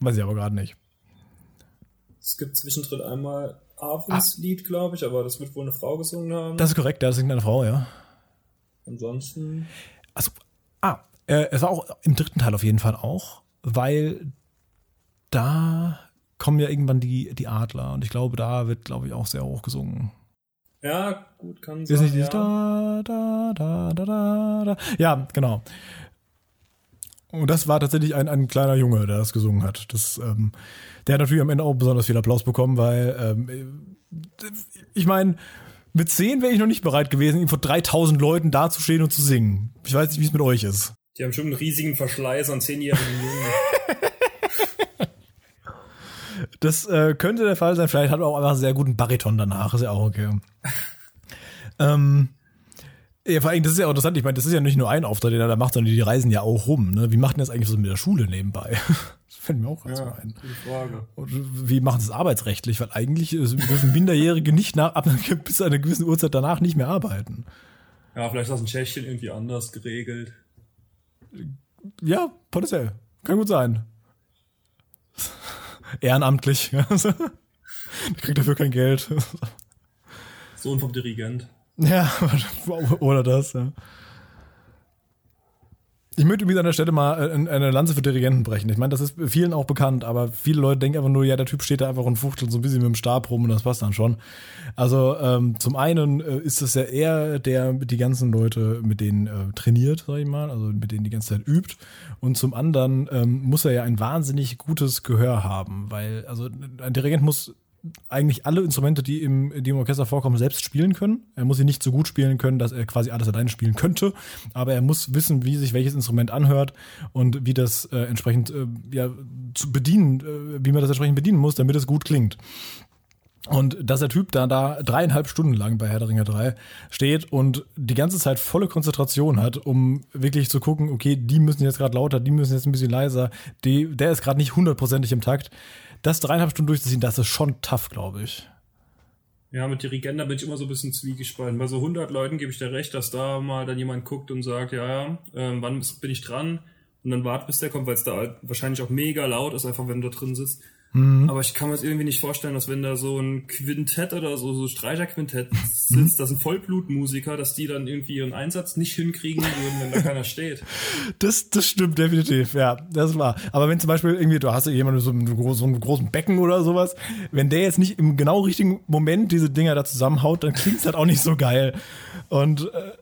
Weiß ich aber gerade nicht. Es gibt zwischendrin einmal Avens Lied, glaube ich, aber das wird wohl eine Frau gesungen haben. Das ist korrekt, das singt eine Frau, ja. Ansonsten. Also, ah, äh, es war auch im dritten Teil auf jeden Fall auch weil da kommen ja irgendwann die, die Adler und ich glaube, da wird, glaube ich, auch sehr hoch gesungen. Ja, gut, kann sein. Ist nicht ja. da, da, da, da, da, da. Ja, genau. Und das war tatsächlich ein, ein kleiner Junge, der das gesungen hat. Das, ähm, der hat natürlich am Ende auch besonders viel Applaus bekommen, weil ähm, ich meine, mit zehn wäre ich noch nicht bereit gewesen, ihm vor 3000 Leuten dazustehen und zu singen. Ich weiß nicht, wie es mit euch ist. Die haben schon einen riesigen Verschleiß an zehnjährigen Jungen. Das äh, könnte der Fall sein. Vielleicht hat er auch einfach einen sehr guten Bariton danach. Ist ja auch okay. ähm, ja, vor allem, das ist ja auch interessant. Ich meine, das ist ja nicht nur ein Auftritt, den er da macht, sondern die reisen ja auch rum. Ne? Wie macht denn das eigentlich so mit der Schule nebenbei? Das fällt mir auch ganz ja, ein. Frage. Und wie machen sie es arbeitsrechtlich? Weil eigentlich dürfen Minderjährige nicht nach, ab, bis zu einer gewissen Uhrzeit danach nicht mehr arbeiten. Ja, vielleicht ist das in Tschechien irgendwie anders geregelt. Ja, potenziell. Kann gut sein. Ehrenamtlich. kriegt dafür kein Geld. Sohn vom Dirigent. Ja, oder das, ja. Ich möchte übrigens an der Stelle mal äh, eine Lanze für Dirigenten brechen. Ich meine, das ist vielen auch bekannt, aber viele Leute denken einfach nur, ja, der Typ steht da einfach und fuchtelt so ein bisschen mit dem Stab rum und das passt dann schon. Also ähm, zum einen äh, ist es ja eher der die ganzen Leute, mit denen äh, trainiert, sag ich mal, also mit denen die ganze Zeit übt. Und zum anderen ähm, muss er ja ein wahnsinnig gutes Gehör haben, weil also ein Dirigent muss eigentlich alle Instrumente, die im, die im Orchester vorkommen, selbst spielen können. Er muss sie nicht so gut spielen können, dass er quasi alles alleine spielen könnte, aber er muss wissen, wie sich welches Instrument anhört und wie das äh, entsprechend äh, ja, zu bedienen, äh, wie man das entsprechend bedienen muss, damit es gut klingt. Und dass der Typ da, da dreieinhalb Stunden lang bei Herr der Ringe 3 steht und die ganze Zeit volle Konzentration hat, um wirklich zu gucken, okay, die müssen jetzt gerade lauter, die müssen jetzt ein bisschen leiser, die, der ist gerade nicht hundertprozentig im Takt das dreieinhalb Stunden durchzuziehen, das ist schon tough, glaube ich. Ja, mit Dirigenda bin ich immer so ein bisschen zwiegespalten. Bei so 100 Leuten gebe ich dir recht, dass da mal dann jemand guckt und sagt, ja, äh, wann bin ich dran? Und dann wartet, bis der kommt, weil es da wahrscheinlich auch mega laut ist, einfach wenn du da drin sitzt. Mhm. Aber ich kann mir das irgendwie nicht vorstellen, dass wenn da so ein Quintett oder so, so Streicherquintett sitzt, mhm. das sind Vollblutmusiker, dass die dann irgendwie ihren Einsatz nicht hinkriegen würden, wenn da keiner steht. Das, das stimmt definitiv, ja, das war. Aber wenn zum Beispiel irgendwie, du hast jemanden so, einem, so einem großen Becken oder sowas, wenn der jetzt nicht im genau richtigen Moment diese Dinger da zusammenhaut, dann klingt es halt auch nicht so geil. Und äh,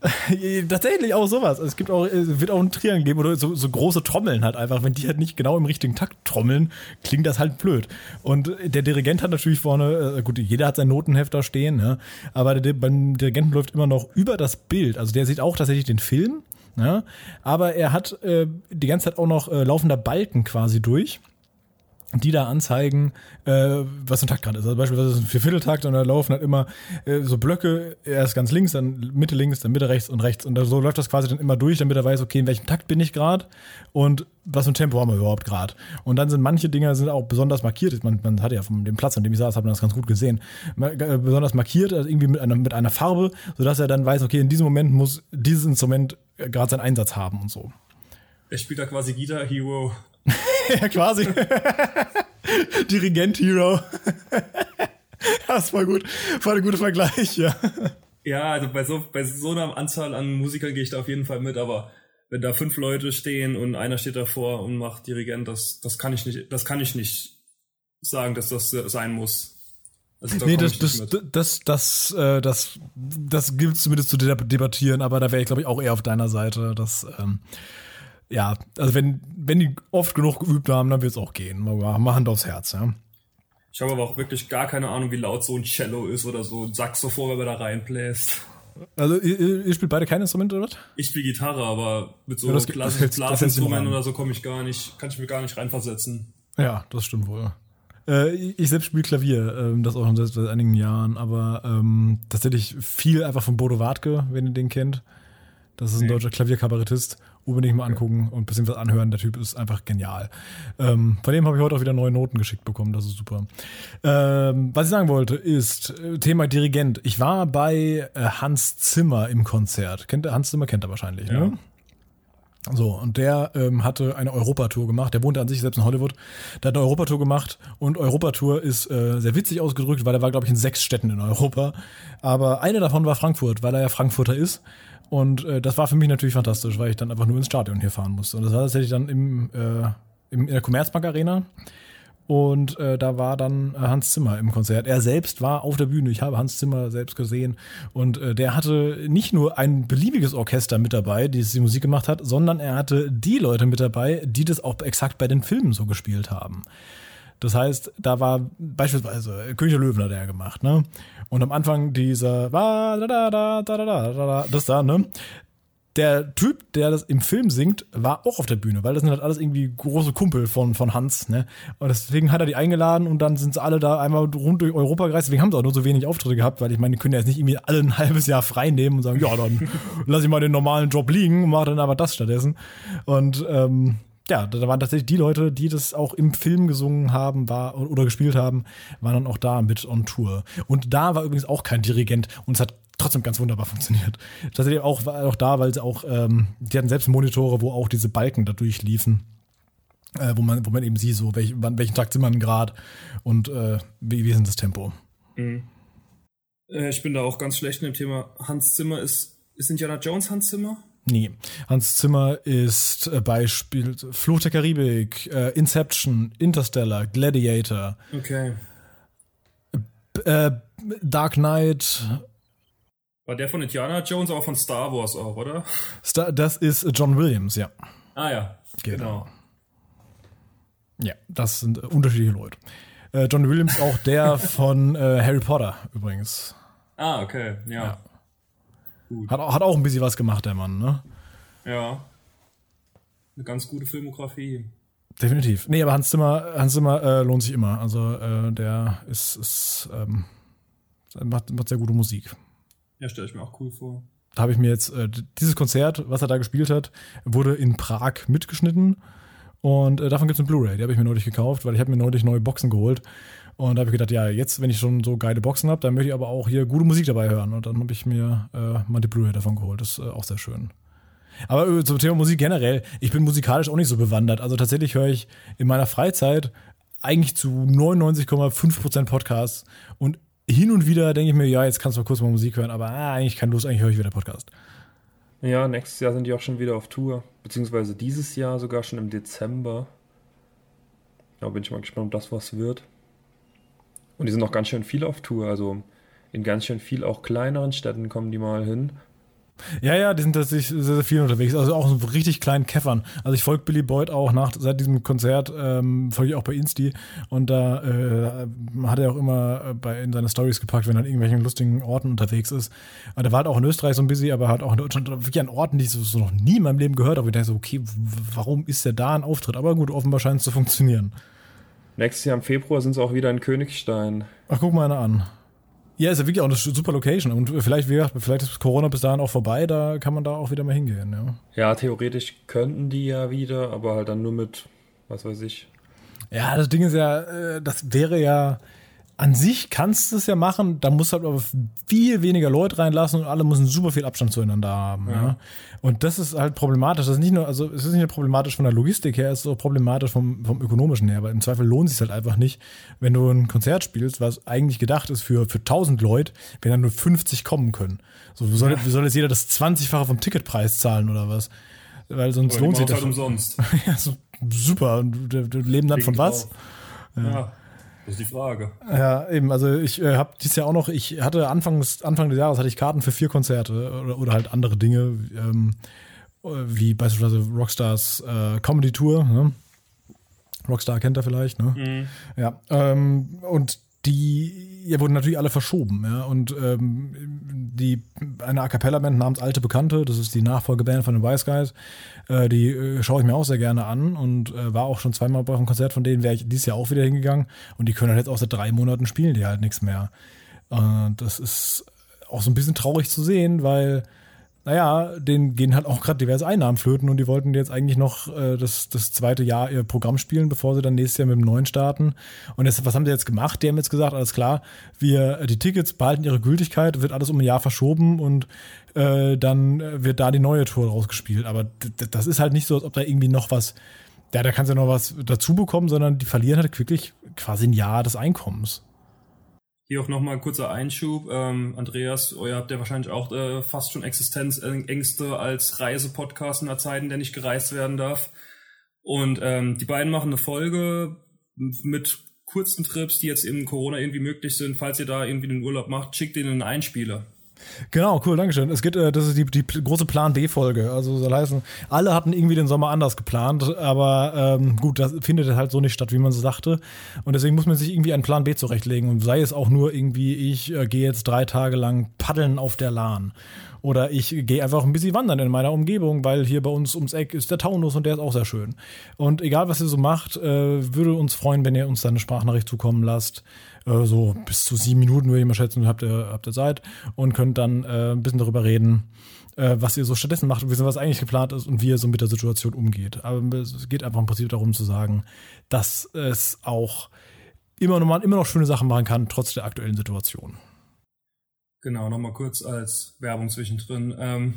Tatsächlich auch sowas. Es gibt auch, es wird auch ein Triangel geben oder so, so große Trommeln halt einfach. Wenn die halt nicht genau im richtigen Takt trommeln, klingt das halt blöd. Und der Dirigent hat natürlich vorne, äh, gut, jeder hat sein Notenheft da stehen, ne? aber der, beim Dirigenten läuft immer noch über das Bild. Also der sieht auch tatsächlich den Film, ja? aber er hat äh, die ganze Zeit auch noch äh, laufender Balken quasi durch die da anzeigen, äh, was ein Takt gerade ist. Also beispielsweise ist ein Viervierteltakt und da laufen halt immer äh, so Blöcke, erst ganz links, dann Mitte links, dann Mitte rechts und rechts. Und so läuft das quasi dann immer durch, damit er weiß, okay, in welchem Takt bin ich gerade und was für ein Tempo haben wir überhaupt gerade. Und dann sind manche Dinge sind auch besonders markiert. Man, man hat ja von dem Platz, an dem ich saß, hat man das ganz gut gesehen. Äh, besonders markiert, also irgendwie mit einer, mit einer Farbe, sodass er dann weiß, okay, in diesem Moment muss dieses Instrument gerade seinen Einsatz haben und so. Er spielt da quasi Guitar Hero ja, quasi. Dirigent-Hero. das ist voll gut. Voll ein guter Vergleich, ja. Ja, also bei so, bei so einer Anzahl an Musikern gehe ich da auf jeden Fall mit, aber wenn da fünf Leute stehen und einer steht davor und macht Dirigent, das, das kann ich nicht, das kann ich nicht sagen, dass das sein muss. Also da nee, das, das, das, das, äh, das, das gilt zumindest zu debattieren, aber da wäre ich, glaube ich, auch eher auf deiner Seite. Das, ähm, ja, also wenn, wenn die oft genug geübt haben, dann wird es auch gehen. Mal Hand aufs Herz, ja. Ich habe aber auch wirklich gar keine Ahnung, wie laut so ein Cello ist oder so ein Saxophon, wenn man da reinbläst. Also ihr, ihr, spielt beide kein Instrument, oder was? Ich spiele Gitarre, aber mit so ja, klassischen Blasinstrumenten oder so komme ich gar nicht, kann ich mir gar nicht reinversetzen. Ja, das stimmt wohl. Äh, ich selbst spiele Klavier, ähm, das auch schon seit, seit einigen Jahren, aber ähm, tatsächlich viel einfach von Bodo Wartke, wenn ihr den kennt. Das ist ein nee. deutscher Klavierkabarettist unbedingt mal angucken und ein bisschen was anhören. Der Typ ist einfach genial. Ähm, von dem habe ich heute auch wieder neue Noten geschickt bekommen. Das ist super. Ähm, was ich sagen wollte, ist äh, Thema Dirigent. Ich war bei äh, Hans Zimmer im Konzert. Kennt? Hans Zimmer kennt er wahrscheinlich, ja. ne? So, und der ähm, hatte eine Europatour gemacht. Der wohnte an sich selbst in Hollywood. Der hat eine Europatour gemacht und Europatour ist äh, sehr witzig ausgedrückt, weil er war, glaube ich, in sechs Städten in Europa. Aber eine davon war Frankfurt, weil er ja Frankfurter ist. Und äh, das war für mich natürlich fantastisch, weil ich dann einfach nur ins Stadion hier fahren musste. Und das war tatsächlich dann im, äh, im, in der Commerzbank Arena. Und äh, da war dann äh, Hans Zimmer im Konzert. Er selbst war auf der Bühne. Ich habe Hans Zimmer selbst gesehen. Und äh, der hatte nicht nur ein beliebiges Orchester mit dabei, die die Musik gemacht hat, sondern er hatte die Leute mit dabei, die das auch exakt bei den Filmen so gespielt haben. Das heißt, da war beispielsweise König der Löwen hat er gemacht, ne? Und am Anfang dieser das da, ne? Der Typ, der das im Film singt, war auch auf der Bühne, weil das sind halt alles irgendwie große Kumpel von, von Hans, ne? Und deswegen hat er die eingeladen und dann sind sie alle da einmal rund durch Europa gereist. Deswegen haben sie auch nur so wenig Auftritte gehabt, weil ich meine, die können ja jetzt nicht irgendwie alle ein halbes Jahr frei nehmen und sagen, ja, dann lass ich mal den normalen Job liegen und mache dann aber das stattdessen. Und ähm, ja, da waren tatsächlich die Leute, die das auch im Film gesungen haben war, oder gespielt haben, waren dann auch da mit on Tour. Und da war übrigens auch kein Dirigent und es hat trotzdem ganz wunderbar funktioniert. Tatsächlich auch, auch da, weil sie auch, ähm, die hatten selbst Monitore, wo auch diese Balken da durchliefen. Äh, wo, man, wo man eben sieht, so welch, wann, welchen Takt sind wir gerade und äh, wie, wie ist das Tempo. Mhm. Äh, ich bin da auch ganz schlecht in dem Thema. Hans Zimmer ist, ist Indiana Jones Hans Zimmer? Nee. Hans Zimmer ist äh, Beispiel Fluch der Karibik, äh, Inception, Interstellar, Gladiator. Okay. Äh, Dark Knight. War der von Indiana Jones, aber von Star Wars auch, oder? Star, das ist John Williams, ja. Ah ja, genau. genau. Ja, das sind unterschiedliche Leute. Äh, John Williams auch der von äh, Harry Potter übrigens. Ah, okay, ja. ja. Hat, hat auch ein bisschen was gemacht, der Mann, ne? Ja. Eine ganz gute Filmografie. Definitiv. Nee, aber Hans Zimmer, Hans Zimmer äh, lohnt sich immer. Also äh, der ist, ist ähm, macht, macht sehr gute Musik. Ja, stelle ich mir auch cool vor. Da habe ich mir jetzt äh, dieses Konzert, was er da gespielt hat, wurde in Prag mitgeschnitten. Und äh, davon gibt es eine Blu-ray, die habe ich mir neulich gekauft, weil ich habe mir neulich neue Boxen geholt. Und da habe ich gedacht, ja, jetzt, wenn ich schon so geile Boxen habe, dann möchte ich aber auch hier gute Musik dabei hören. Und dann habe ich mir äh, mal die Blu-ray davon geholt. Das ist äh, auch sehr schön. Aber äh, zum Thema Musik generell, ich bin musikalisch auch nicht so bewandert. Also tatsächlich höre ich in meiner Freizeit eigentlich zu 99,5% Podcasts und hin und wieder denke ich mir, ja, jetzt kannst du mal kurz mal Musik hören, aber ah, eigentlich keine Lust, eigentlich höre ich wieder Podcast. Ja, nächstes Jahr sind die auch schon wieder auf Tour, beziehungsweise dieses Jahr sogar schon im Dezember. Da bin ich mal gespannt, ob das was wird. Und die sind noch ganz schön viel auf Tour. Also in ganz schön viel auch kleineren Städten kommen die mal hin. Ja, ja, die sind tatsächlich sehr, sehr viel unterwegs. Also auch so richtig kleinen Käffern. Also ich folge Billy Boyd auch nach seit diesem Konzert, ähm, folge ich auch bei Insti. Und da äh, hat er auch immer bei, in seine Stories gepackt, wenn er an irgendwelchen lustigen Orten unterwegs ist. Und er war halt auch in Österreich so ein bisschen, aber hat auch in Deutschland wirklich an Orten, die ich so, so noch nie in meinem Leben gehört habe. Ich denke so, okay, warum ist der da ein Auftritt? Aber gut, offenbar scheint es zu funktionieren. Nächstes Jahr im Februar sind sie auch wieder in Königstein. Ach, guck mal einer an. Ja, ist ja wirklich auch eine super Location. Und vielleicht, wie gesagt, vielleicht ist Corona bis dahin auch vorbei, da kann man da auch wieder mal hingehen, ja. Ja, theoretisch könnten die ja wieder, aber halt dann nur mit, was weiß ich. Ja, das Ding ist ja, äh, das wäre ja, an sich kannst du es ja machen, da musst du halt aber viel weniger Leute reinlassen und alle müssen super viel Abstand zueinander haben. Ja. ja. Und das ist halt problematisch. Das ist nicht nur, also es ist nicht nur problematisch von der Logistik her, es ist auch problematisch vom, vom ökonomischen her, weil im Zweifel lohnt es sich halt einfach nicht, wenn du ein Konzert spielst, was eigentlich gedacht ist für, für 1000 Leute, wenn dann nur 50 kommen können. So, wie soll, ja. wie soll jetzt jeder das 20-fache vom Ticketpreis zahlen oder was? Weil sonst oder lohnt sich das. Halt umsonst. ja, so, super. Und leben dann von was? Ja. ja. Das ist die Frage. Ja, eben. Also ich äh, habe dieses Jahr auch noch, ich hatte Anfangs, Anfang des Jahres hatte ich Karten für vier Konzerte oder, oder halt andere Dinge, ähm, wie beispielsweise Rockstars äh, Comedy Tour. Ne? Rockstar kennt er vielleicht, ne? Mhm. Ja. Ähm, und die ja, wurden natürlich alle verschoben, ja. Und ähm, die eine A cappella-Band namens Alte Bekannte, das ist die Nachfolgeband von den Wise Guys, äh, die äh, schaue ich mir auch sehr gerne an und äh, war auch schon zweimal bei einem Konzert von denen, wäre ich dieses Jahr auch wieder hingegangen. Und die können halt jetzt auch seit drei Monaten spielen, die halt nichts mehr. Äh, das ist auch so ein bisschen traurig zu sehen, weil naja, denen gehen halt auch gerade diverse Einnahmen flöten und die wollten jetzt eigentlich noch äh, das, das zweite Jahr ihr Programm spielen, bevor sie dann nächstes Jahr mit dem neuen starten. Und jetzt, was haben sie jetzt gemacht? Die haben jetzt gesagt, alles klar, wir, die Tickets behalten ihre Gültigkeit, wird alles um ein Jahr verschoben und äh, dann wird da die neue Tour rausgespielt. Aber das ist halt nicht so, als ob da irgendwie noch was, ja, da kannst du ja noch was dazu bekommen, sondern die verlieren halt wirklich quasi ein Jahr des Einkommens. Hier auch nochmal ein kurzer Einschub. Ähm, Andreas, ihr habt ja wahrscheinlich auch äh, fast schon Existenzängste als Reisepodcast in der Zeit, in der nicht gereist werden darf. Und ähm, die beiden machen eine Folge mit kurzen Trips, die jetzt in Corona irgendwie möglich sind. Falls ihr da irgendwie den Urlaub macht, schickt ihnen einen Einspieler. Genau, cool, Dankeschön. Es geht, äh, das ist die, die große Plan B-Folge. Also soll heißen, alle hatten irgendwie den Sommer anders geplant, aber ähm, gut, das findet halt so nicht statt, wie man so sagte. Und deswegen muss man sich irgendwie einen Plan B zurechtlegen. Und sei es auch nur irgendwie, ich äh, gehe jetzt drei Tage lang paddeln auf der Lahn. Oder ich gehe einfach ein bisschen wandern in meiner Umgebung, weil hier bei uns ums Eck ist der Taunus und der ist auch sehr schön. Und egal, was ihr so macht, äh, würde uns freuen, wenn ihr uns dann eine Sprachnachricht zukommen lasst. Äh, so bis zu sieben Minuten würde ich mal schätzen, habt ihr, habt ihr Zeit und könnt dann äh, ein bisschen darüber reden was ihr so stattdessen macht und was eigentlich geplant ist und wie ihr so mit der Situation umgeht. Aber es geht einfach im Prinzip darum zu sagen, dass es auch immer noch, immer noch schöne Sachen machen kann, trotz der aktuellen Situation. Genau, nochmal kurz als Werbung zwischendrin. Ähm,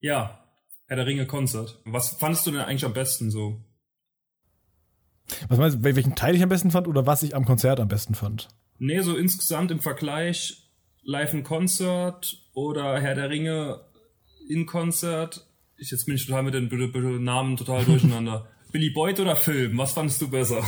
ja, Herr der Ringe Konzert. Was fandest du denn eigentlich am besten so? Was meinst du, welchen Teil ich am besten fand oder was ich am Konzert am besten fand? Nee, so insgesamt im Vergleich Live in Konzert oder Herr der Ringe in Konzert. Ich, jetzt bin ich total mit den Namen total durcheinander. Billy Boyd oder Film? Was fandest du besser?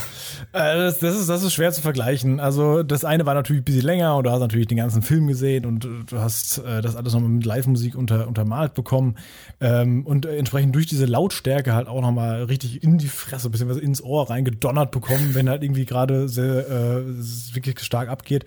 Äh, das, das, ist, das ist schwer zu vergleichen. Also das eine war natürlich ein bisschen länger und du hast natürlich den ganzen Film gesehen und du hast äh, das alles nochmal mit Live-Musik unter, untermalt bekommen ähm, und entsprechend durch diese Lautstärke halt auch nochmal richtig in die Fresse, beziehungsweise ins Ohr reingedonnert bekommen, wenn halt irgendwie gerade sehr äh, wirklich stark abgeht.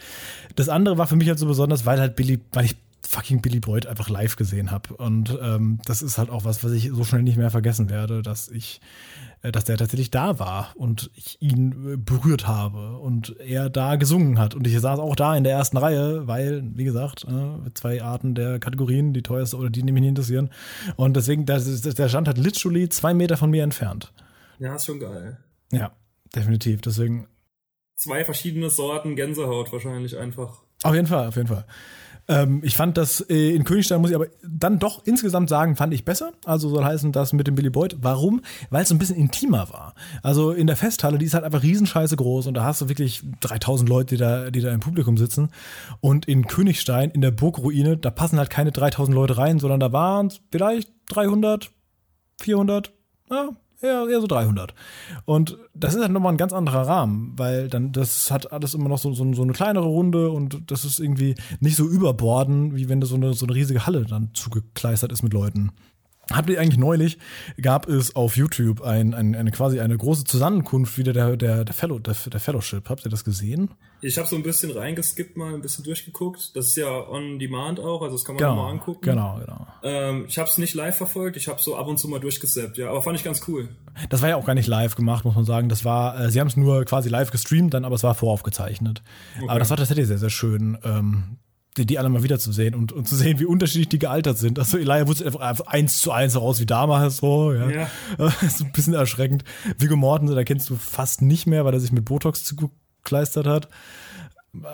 Das andere war für mich halt so besonders, weil halt Billy, weil ich fucking Billy Boyd einfach live gesehen habe. Und ähm, das ist halt auch was, was ich so schnell nicht mehr vergessen werde, dass ich, äh, dass der tatsächlich da war und ich ihn äh, berührt habe und er da gesungen hat. Und ich saß auch da in der ersten Reihe, weil, wie gesagt, äh, zwei Arten der Kategorien, die teuerste oder die, die mich nicht interessieren. Und deswegen, ist, der stand halt literally zwei Meter von mir entfernt. Ja, ist schon geil. Ja, definitiv. Deswegen. Zwei verschiedene Sorten Gänsehaut wahrscheinlich einfach. Auf jeden Fall, auf jeden Fall. Ähm, ich fand das äh, in Königstein, muss ich aber dann doch insgesamt sagen, fand ich besser. Also soll heißen, das mit dem Billy Boyd. Warum? Weil es so ein bisschen intimer war. Also in der Festhalle, die ist halt einfach riesenscheiße groß und da hast du wirklich 3000 Leute, die da, die da im Publikum sitzen. Und in Königstein, in der Burgruine, da passen halt keine 3000 Leute rein, sondern da waren vielleicht 300, 400, ja, eher, eher so 300. Und das ist halt nochmal ein ganz anderer Rahmen, weil dann, das hat alles immer noch so, so, so eine kleinere Runde und das ist irgendwie nicht so überborden, wie wenn da so eine, so eine riesige Halle dann zugekleistert ist mit Leuten. Habt ihr eigentlich neulich, gab es auf YouTube ein, ein, eine quasi eine große Zusammenkunft wieder der, der, der, Fellow, der, der Fellowship. Habt ihr das gesehen? Ich habe so ein bisschen reingeskippt, mal ein bisschen durchgeguckt. Das ist ja on demand auch, also das kann man genau, mal angucken. Genau, genau. Ähm, ich habe es nicht live verfolgt, ich habe so ab und zu mal durchgesappt, ja, aber fand ich ganz cool. Das war ja auch gar nicht live gemacht, muss man sagen. Das war, äh, sie haben es nur quasi live gestreamt, dann, aber es war voraufgezeichnet. Okay. Aber das war tatsächlich sehr, sehr schön. Ähm, die, die alle mal wiederzusehen und, und zu sehen, wie unterschiedlich die gealtert sind. Also Elijah Woods einfach, einfach eins zu eins heraus wie damals so, ja. ja. ist ein bisschen erschreckend. Viggo Mortensen, da kennst du fast nicht mehr, weil er sich mit Botox zugekleistert hat.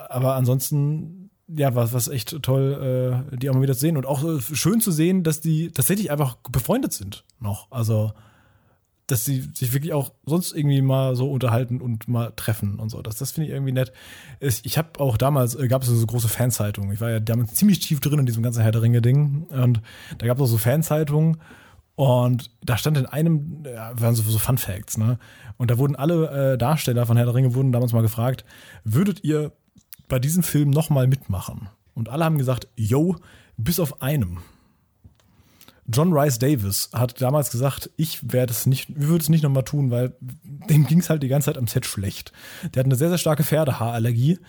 Aber ansonsten, ja, war was echt toll, äh, die auch mal wieder zu sehen. Und auch äh, schön zu sehen, dass die tatsächlich einfach befreundet sind noch. Also dass sie sich wirklich auch sonst irgendwie mal so unterhalten und mal treffen und so. Das, das finde ich irgendwie nett. Ich, habe auch damals, äh, gab es so große Fanzeitungen. Ich war ja damals ziemlich tief drin in diesem ganzen Herr der Ringe-Ding. Und da gab es auch so Fanzeitungen. Und da stand in einem, ja, waren so, so Fun Facts, ne? Und da wurden alle äh, Darsteller von Herr der Ringe wurden damals mal gefragt, würdet ihr bei diesem Film nochmal mitmachen? Und alle haben gesagt, yo, bis auf einem. John Rice Davis hat damals gesagt, ich werde es nicht, wir würden es nicht nochmal tun, weil dem ging es halt die ganze Zeit am Set schlecht. Der hat eine sehr, sehr starke Pferdehaarallergie.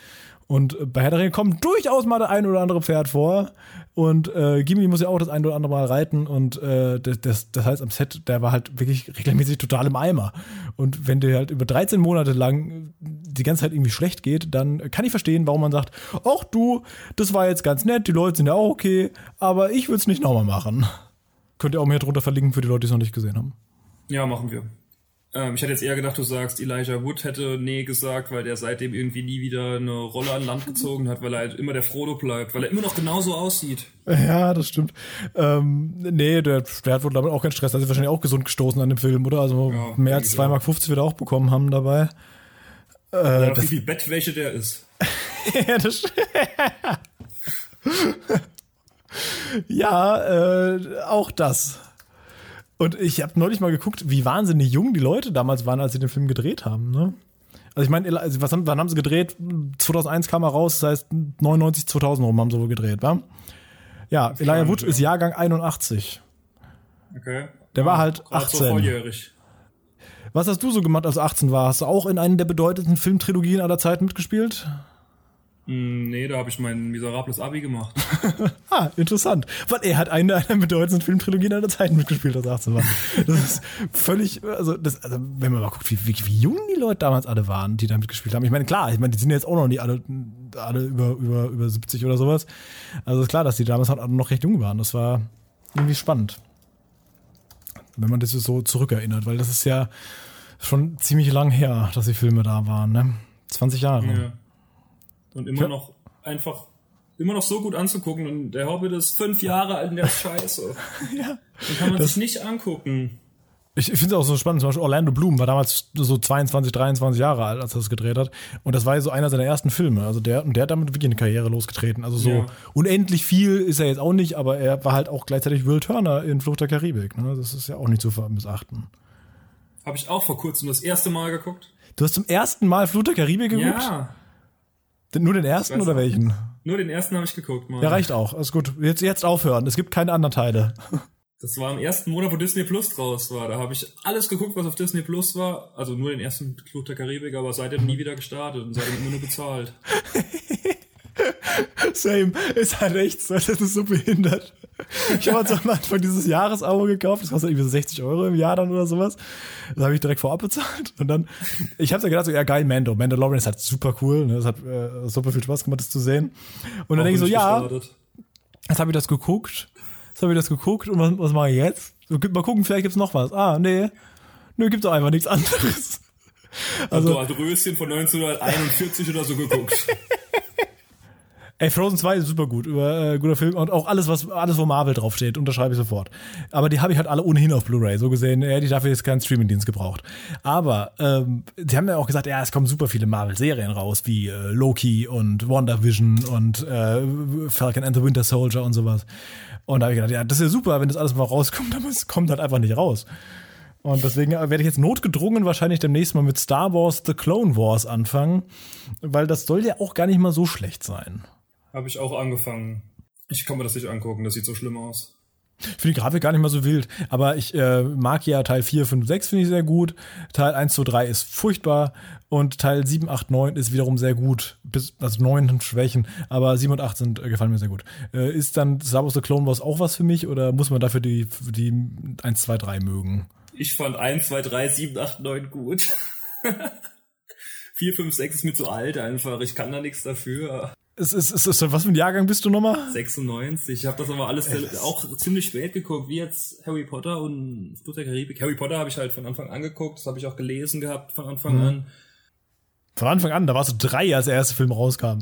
Und bei Herr der Ringe kommt durchaus mal der ein oder andere Pferd vor. Und äh, Gimli muss ja auch das ein oder andere Mal reiten. Und äh, das, das heißt, am Set, der war halt wirklich regelmäßig total im Eimer. Und wenn der halt über 13 Monate lang die ganze Zeit irgendwie schlecht geht, dann kann ich verstehen, warum man sagt, ach du, das war jetzt ganz nett, die Leute sind ja auch okay, aber ich würde es nicht nochmal machen. Könnt ihr auch mehr drunter verlinken für die Leute, die es noch nicht gesehen haben. Ja, machen wir. Ähm, ich hätte jetzt eher gedacht, du sagst, Elijah Wood hätte nee gesagt, weil der seitdem irgendwie nie wieder eine Rolle an Land gezogen hat, weil er halt immer der Frodo bleibt, weil er immer noch genauso aussieht. Ja, das stimmt. Ähm, nee, der, der hat wohl damit auch keinen Stress. Ist wahrscheinlich auch gesund gestoßen an dem Film, oder? Also ja, mehr als 2,50 Mark wird er auch bekommen haben dabei. Äh, ja, wie viel Bettwäsche der ist. ja, das ja, äh, auch das. Und ich habe neulich mal geguckt, wie wahnsinnig jung die Leute damals waren, als sie den Film gedreht haben. Ne? Also ich meine, also was haben, wann haben sie gedreht? 2001 kam er raus, das heißt 99, 2000 rum haben sie wohl gedreht, wa? Ja, Elijah Wood ist Jahrgang 81. Okay. Der ja, war halt 18. So volljährig. Was hast du so gemacht, als du 18 warst? Hast du auch in einer der bedeutendsten Filmtrilogien aller Zeiten mitgespielt? Mm, nee, da habe ich mein miserables Abi gemacht. ah, interessant. Weil er hat eine einer bedeutendsten Filmtrilogien aller Zeiten mitgespielt, das 18 war. Das ist völlig, also, das, also wenn man mal guckt, wie, wie, wie jung die Leute damals alle waren, die da mitgespielt haben. Ich meine, klar, ich meine, die sind jetzt auch noch nicht alle, alle über, über, über 70 oder sowas. Also ist klar, dass die damals halt noch recht jung waren. Das war irgendwie spannend. Wenn man das so zurückerinnert, weil das ist ja schon ziemlich lang her, dass die Filme da waren, ne? 20 Jahre. Ja. Und immer ja. noch einfach, immer noch so gut anzugucken. Und der Hobbit ist fünf Jahre alt und der ist scheiße. ja. Den kann man das, sich nicht angucken. Ich, finde es auch so spannend. Zum Beispiel Orlando Bloom war damals so 22, 23 Jahre alt, als er das gedreht hat. Und das war ja so einer seiner ersten Filme. Also der, und der hat damit wirklich eine Karriere losgetreten. Also so ja. unendlich viel ist er jetzt auch nicht, aber er war halt auch gleichzeitig Will Turner in Flucht der Karibik. Ne? Das ist ja auch nicht zu missachten. Habe ich auch vor kurzem das erste Mal geguckt. Du hast zum ersten Mal Flucht der Karibik geguckt? Ja. Nur den ersten oder welchen? Nur den ersten habe ich geguckt. Mal. Ja, reicht auch. Alles gut. Jetzt, jetzt aufhören. Es gibt keine anderen Teile. Das war im ersten Monat, wo Disney Plus draus war. Da habe ich alles geguckt, was auf Disney Plus war. Also nur den ersten Fluch der Karibik, aber seitdem nie wieder gestartet und seitdem immer nur bezahlt. Same. Ist halt echt so. Das ist so behindert. Ich habe am Anfang dieses Jahres Abo gekauft. Das kostet irgendwie so 60 Euro im Jahr dann oder sowas. Das habe ich direkt vorab bezahlt. Und dann, ich habe ja gedacht, so, ja geil, Mando. Mandalorian ist halt super cool. Ne? Das hat äh, super viel Spaß gemacht, das zu sehen. Und dann denke ich so, ja, jetzt habe ich das geguckt. Jetzt habe ich das geguckt und was, was mache ich jetzt? Mal gucken, vielleicht gibt's noch was. Ah, nee. Nö, gibt's doch einfach nichts anderes. Also, also Röschen von 1941 oder so geguckt. Ey, Frozen 2 ist super gut, über, äh, guter Film und auch alles, was alles, wo Marvel draufsteht, unterschreibe ich sofort. Aber die habe ich halt alle ohnehin auf Blu-ray. So gesehen, hätte ich dafür jetzt keinen Streamingdienst gebraucht. Aber ähm, sie haben ja auch gesagt, ja, es kommen super viele Marvel-Serien raus, wie äh, Loki und WandaVision und äh, Falcon and the Winter Soldier und sowas. Und da habe ich gedacht, ja, das ist ja super, wenn das alles mal rauskommt, aber es kommt halt einfach nicht raus. Und deswegen werde ich jetzt notgedrungen wahrscheinlich demnächst mal mit Star Wars The Clone Wars anfangen, weil das soll ja auch gar nicht mal so schlecht sein. Habe ich auch angefangen. Ich kann mir das nicht angucken, das sieht so schlimm aus. Ich finde die Grafik gar nicht mal so wild, aber ich äh, mag ja Teil 4, 5, 6 finde ich sehr gut. Teil 1, 2, 3 ist furchtbar und Teil 7, 8, 9 ist wiederum sehr gut. Bis, also 9 sind Schwächen, aber 7 und 8 sind, äh, gefallen mir sehr gut. Äh, ist dann Star Wars The Clone Wars auch was für mich oder muss man dafür die, die 1, 2, 3 mögen? Ich fand 1, 2, 3, 7, 8, 9 gut. 4, 5, 6 ist mir zu alt einfach. Ich kann da nichts dafür. Ist, ist, ist, ist, was für ein Jahrgang bist du nochmal? 96. Ich habe das aber alles Echt? auch ziemlich spät geguckt, wie jetzt Harry Potter und Fluch der Karibik. Harry Potter habe ich halt von Anfang an geguckt, das habe ich auch gelesen gehabt von Anfang mhm. an. Von Anfang an, da warst du drei, als der erste Film rauskam.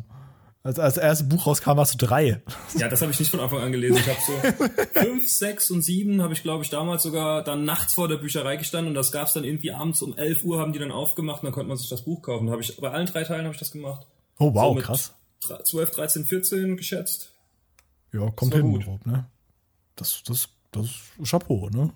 Als, als das erste Buch rauskam, warst du drei. Ja, das habe ich nicht von Anfang an gelesen. Ich habe so fünf, sechs und sieben habe ich, glaube ich, damals sogar dann nachts vor der Bücherei gestanden und das gab's dann irgendwie abends um 11 Uhr haben die dann aufgemacht und dann konnte man sich das Buch kaufen. Da habe ich bei allen drei Teilen habe ich das gemacht. Oh wow, so krass 12, 13, 14 geschätzt. Ja, kommt hin überhaupt, ne? Das, das, das ist Chapeau, ne?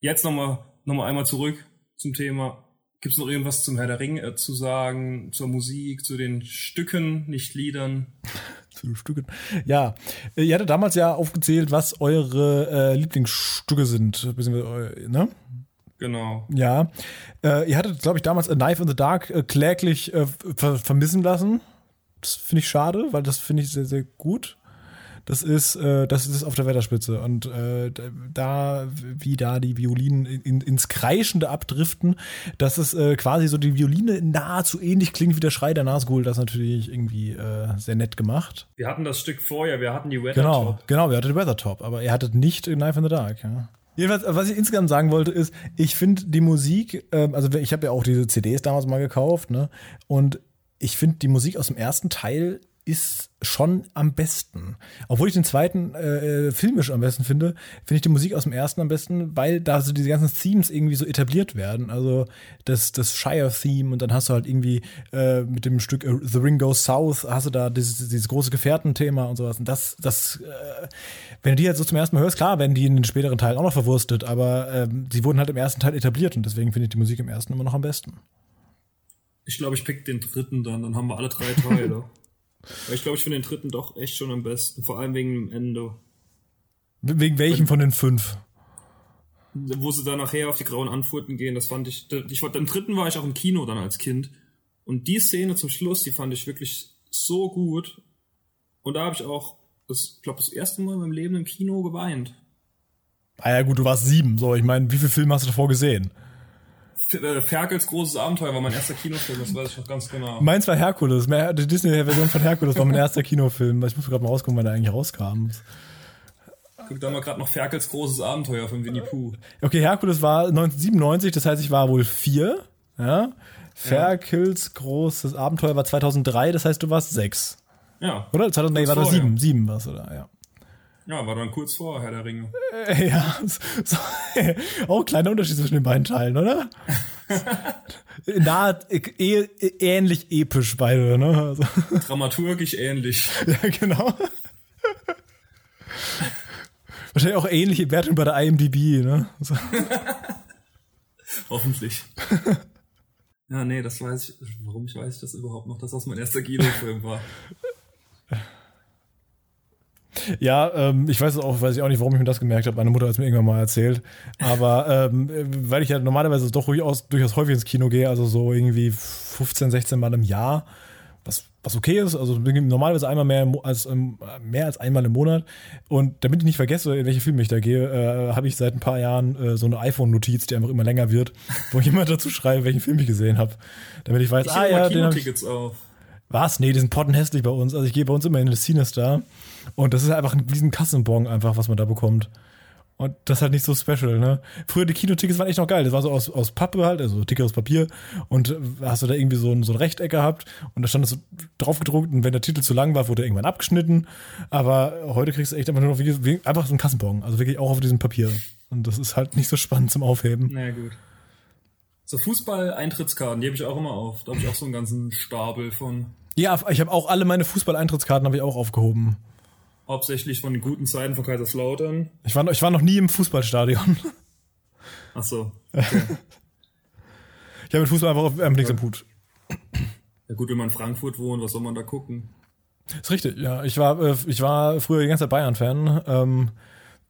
Jetzt nochmal noch mal einmal zurück zum Thema. Gibt es noch irgendwas zum Herr der Ring äh, zu sagen, zur Musik, zu den Stücken, nicht Liedern? zu den Stücken. Ja, ihr hattet damals ja aufgezählt, was eure äh, Lieblingsstücke sind, beziehungsweise, ne? Genau. Ja. Äh, ihr hattet, glaube ich, damals A Knife in the Dark äh, kläglich äh, ver vermissen lassen. Das finde ich schade, weil das finde ich sehr, sehr gut. Das ist, äh, das ist auf der Wetterspitze. Und äh, da, wie da die Violinen in, ins Kreischende abdriften, dass es äh, quasi so die Violine nahezu ähnlich klingt wie der Schrei der Nazgul, das ist natürlich irgendwie äh, sehr nett gemacht. Wir hatten das Stück vorher, wir hatten die Weather Top. Genau, genau, wir hatten die Weather Top, aber ihr hattet nicht Knife in the Dark, ja. Jedenfalls, was ich insgesamt sagen wollte, ist, ich finde die Musik, ähm, also ich habe ja auch diese CDs damals mal gekauft, ne? Und ich finde, die Musik aus dem ersten Teil ist schon am besten. Obwohl ich den zweiten äh, filmisch am besten finde, finde ich die Musik aus dem ersten am besten, weil da so diese ganzen Themes irgendwie so etabliert werden. Also das, das Shire-Theme und dann hast du halt irgendwie äh, mit dem Stück äh, The Ring Goes South hast du da dieses, dieses große Gefährtenthema und sowas. Und das, das, äh, wenn du die halt so zum ersten Mal hörst, klar werden die in den späteren Teilen auch noch verwurstet, aber ähm, sie wurden halt im ersten Teil etabliert und deswegen finde ich die Musik im ersten immer noch am besten. Ich glaube, ich pick den dritten dann, dann haben wir alle drei Teile. Weil ich glaube, ich finde den dritten doch echt schon am besten, vor allem wegen dem Ende. Wegen welchem von den fünf? Wo sie dann nachher auf die grauen Anfurten gehen, das fand ich, ich, im dritten war ich auch im Kino dann als Kind. Und die Szene zum Schluss, die fand ich wirklich so gut. Und da habe ich auch, ich glaube, das erste Mal in meinem Leben im Kino geweint. Ah ja, gut, du warst sieben. So, ich meine, wie viele Filme hast du davor gesehen? Äh, Ferkels großes Abenteuer war mein erster Kinofilm, das weiß ich noch ganz genau. Meins war Herkules. Die Disney-Version von Herkules war mein erster Kinofilm. Ich muss gerade mal rausgucken, wann der eigentlich rauskam. Guck da mal gerade noch Ferkels großes Abenteuer von Winnie Pooh. Okay, Herkules war 1997, das heißt, ich war wohl vier. Ja. Ferkels großes Abenteuer war 2003, das heißt, du warst sechs. Ja. Oder? 2000, nee, war das sieben. Sieben warst du da, ja. Ja, war dann kurz vor Herr der Ringe. Äh, ja, so, auch kleiner Unterschied zwischen den beiden Teilen, oder? Nahe, eh, ähnlich episch beide, ne? Also. Dramaturgisch ähnlich. Ja, genau. Wahrscheinlich auch ähnliche Wertung bei der IMDb, ne? So. Hoffentlich. Ja, nee, das weiß ich. Warum ich weiß ich das überhaupt noch, dass das mein erster Kinofilm war. Ja, ähm, ich weiß auch, weiß ich auch nicht, warum ich mir das gemerkt habe. Meine Mutter hat es mir irgendwann mal erzählt. Aber ähm, weil ich ja normalerweise doch durchaus, durchaus häufig ins Kino gehe, also so irgendwie 15, 16 Mal im Jahr, was, was okay ist. Also normalerweise einmal mehr als ähm, mehr als einmal im Monat. Und damit ich nicht vergesse, in welche Filme ich da gehe, äh, habe ich seit ein paar Jahren äh, so eine iPhone-Notiz, die einfach immer länger wird, wo ich immer dazu schreibe, welchen Film ich gesehen habe. Damit ich weiß, ich ah ja, den Tickets auf. Was? Nee, die sind pottenhässlich bei uns. Also ich gehe bei uns immer in das Cinestar und das ist einfach ein riesen Kassenbon einfach, was man da bekommt. Und das ist halt nicht so special, ne? Früher die Kinotickets waren echt noch geil. Das war so aus, aus Pappe halt, also dickeres Papier. Und hast du da irgendwie so ein, so ein Rechteck gehabt und da stand es so drauf gedruckt und wenn der Titel zu lang war, wurde er irgendwann abgeschnitten. Aber heute kriegst du echt einfach nur noch wie, einfach so einen Kassenbon. Also wirklich auch auf diesem Papier. Und das ist halt nicht so spannend zum Aufheben. Na naja, gut. So Fußball-Eintrittskarten, die habe ich auch immer auf. Da habe ich auch so einen ganzen Stapel von. Ja, ich habe auch alle meine Fußball-Eintrittskarten habe ich auch aufgehoben. Hauptsächlich von den guten Zeiten von Kaiserslautern. Ich war, ich war noch nie im Fußballstadion. Ach so. Okay. ich habe mit Fußball einfach, einfach nichts am Hut. Ja gut, wenn man in Frankfurt wohnt, was soll man da gucken? Ist richtig, ja. Ich war, äh, ich war früher die ganze Zeit Bayern-Fan, ähm,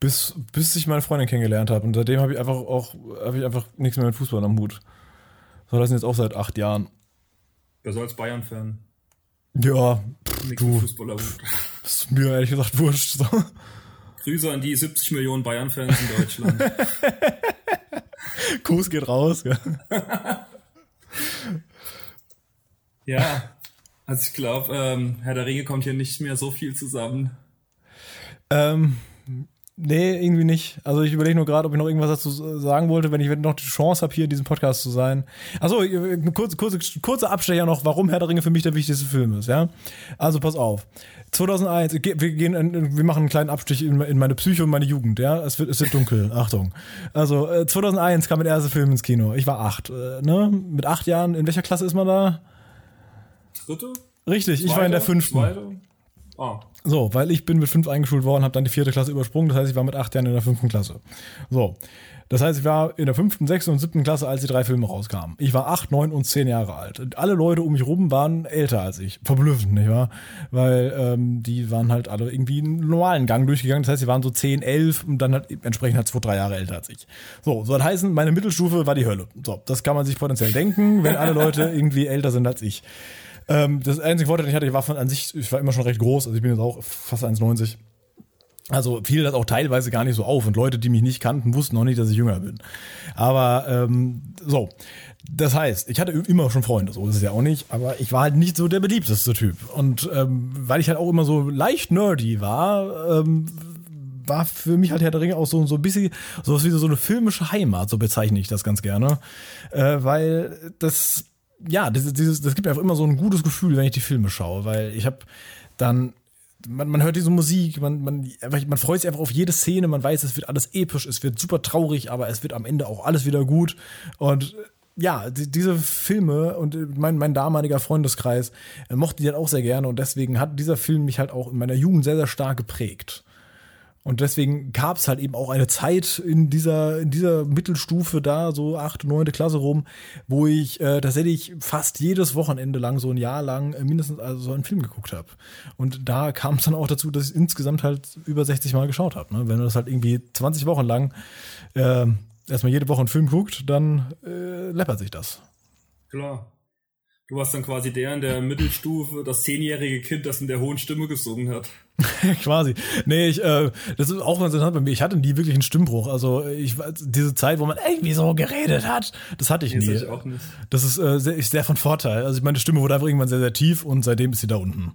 bis, bis ich meine Freundin kennengelernt habe. Und seitdem habe ich einfach auch, habe ich einfach nichts mehr mit Fußball am Hut. So, das sind jetzt auch seit acht Jahren. Besser als Bayern-Fan. Ja, Nichts du. Fußballer Das ist mir ehrlich gesagt wurscht. So. Grüße an die 70 Millionen Bayern-Fans in Deutschland. Kuss geht raus. Ja, ja also ich glaube, ähm, Herr der Ringe kommt hier nicht mehr so viel zusammen. Ähm, Nee, irgendwie nicht. Also ich überlege nur gerade, ob ich noch irgendwas dazu sagen wollte, wenn ich noch die Chance habe, hier in diesem Podcast zu sein. Achso, kurze, kurze, kurze Abstecher noch, warum Herr der Ringe für mich der wichtigste Film ist, ja? Also pass auf. 2001, wir gehen, wir machen einen kleinen Abstich in, in meine Psyche und meine Jugend, ja? Es wird, es wird dunkel, Achtung. Also 2001 kam der erste Film ins Kino. Ich war acht, äh, ne? Mit acht Jahren, in welcher Klasse ist man da? Dritte? Richtig, Zweite? ich war in der fünften. Zweite? Ah. So, weil ich bin mit fünf eingeschult worden, habe dann die vierte Klasse übersprungen. Das heißt, ich war mit acht Jahren in der fünften Klasse. So. Das heißt, ich war in der fünften, sechsten und siebten Klasse, als die drei Filme rauskamen. Ich war acht, neun und zehn Jahre alt. Und alle Leute um mich rum waren älter als ich. Verblüffend, nicht wahr? Weil ähm, die waren halt alle irgendwie einen normalen Gang durchgegangen. Das heißt, sie waren so zehn, elf und dann halt entsprechend halt zwei, drei Jahre älter als ich. So, soll heißen, meine Mittelstufe war die Hölle. So, das kann man sich potenziell denken, wenn alle Leute irgendwie älter sind als ich. Ähm, das einzige Vorteil, den ich hatte, ich war von an sich, ich war immer schon recht groß, also ich bin jetzt auch fast 1,90. Also fiel das auch teilweise gar nicht so auf und Leute, die mich nicht kannten, wussten noch nicht, dass ich jünger bin. Aber ähm, so, das heißt, ich hatte immer schon Freunde, so ist es ja auch nicht, aber ich war halt nicht so der beliebteste Typ. Und ähm, weil ich halt auch immer so leicht nerdy war, ähm, war für mich halt Herr der Ringe auch so, so ein bisschen sowas wie so eine filmische Heimat, so bezeichne ich das ganz gerne. Äh, weil das ja, dieses, dieses, das gibt mir einfach immer so ein gutes Gefühl, wenn ich die Filme schaue, weil ich habe dann man, man hört diese Musik, man, man, man freut sich einfach auf jede Szene, man weiß, es wird alles episch, es wird super traurig, aber es wird am Ende auch alles wieder gut. Und ja, die, diese Filme und mein, mein damaliger Freundeskreis äh, mochte die halt auch sehr gerne und deswegen hat dieser Film mich halt auch in meiner Jugend sehr, sehr stark geprägt. Und deswegen gab es halt eben auch eine Zeit in dieser, in dieser Mittelstufe da, so achte, neunte Klasse rum, wo ich äh, tatsächlich fast jedes Wochenende lang, so ein Jahr lang, äh, mindestens also so einen Film geguckt habe. Und da kam es dann auch dazu, dass ich insgesamt halt über 60 Mal geschaut habe. Ne? Wenn du das halt irgendwie 20 Wochen lang äh, erstmal jede Woche einen Film guckt, dann äh, läppert sich das. Klar. Du warst dann quasi der in der Mittelstufe, das zehnjährige Kind, das in der hohen Stimme gesungen hat. quasi. Nee, ich, äh, das ist auch interessant bei mir. Ich hatte nie wirklich einen Stimmbruch. Also ich diese Zeit, wo man irgendwie so geredet hat, das hatte ich nee, nie. Das, ich auch nicht. das ist äh, sehr, sehr von Vorteil. Also ich meine, die Stimme wurde einfach irgendwann sehr, sehr tief und seitdem ist sie da unten.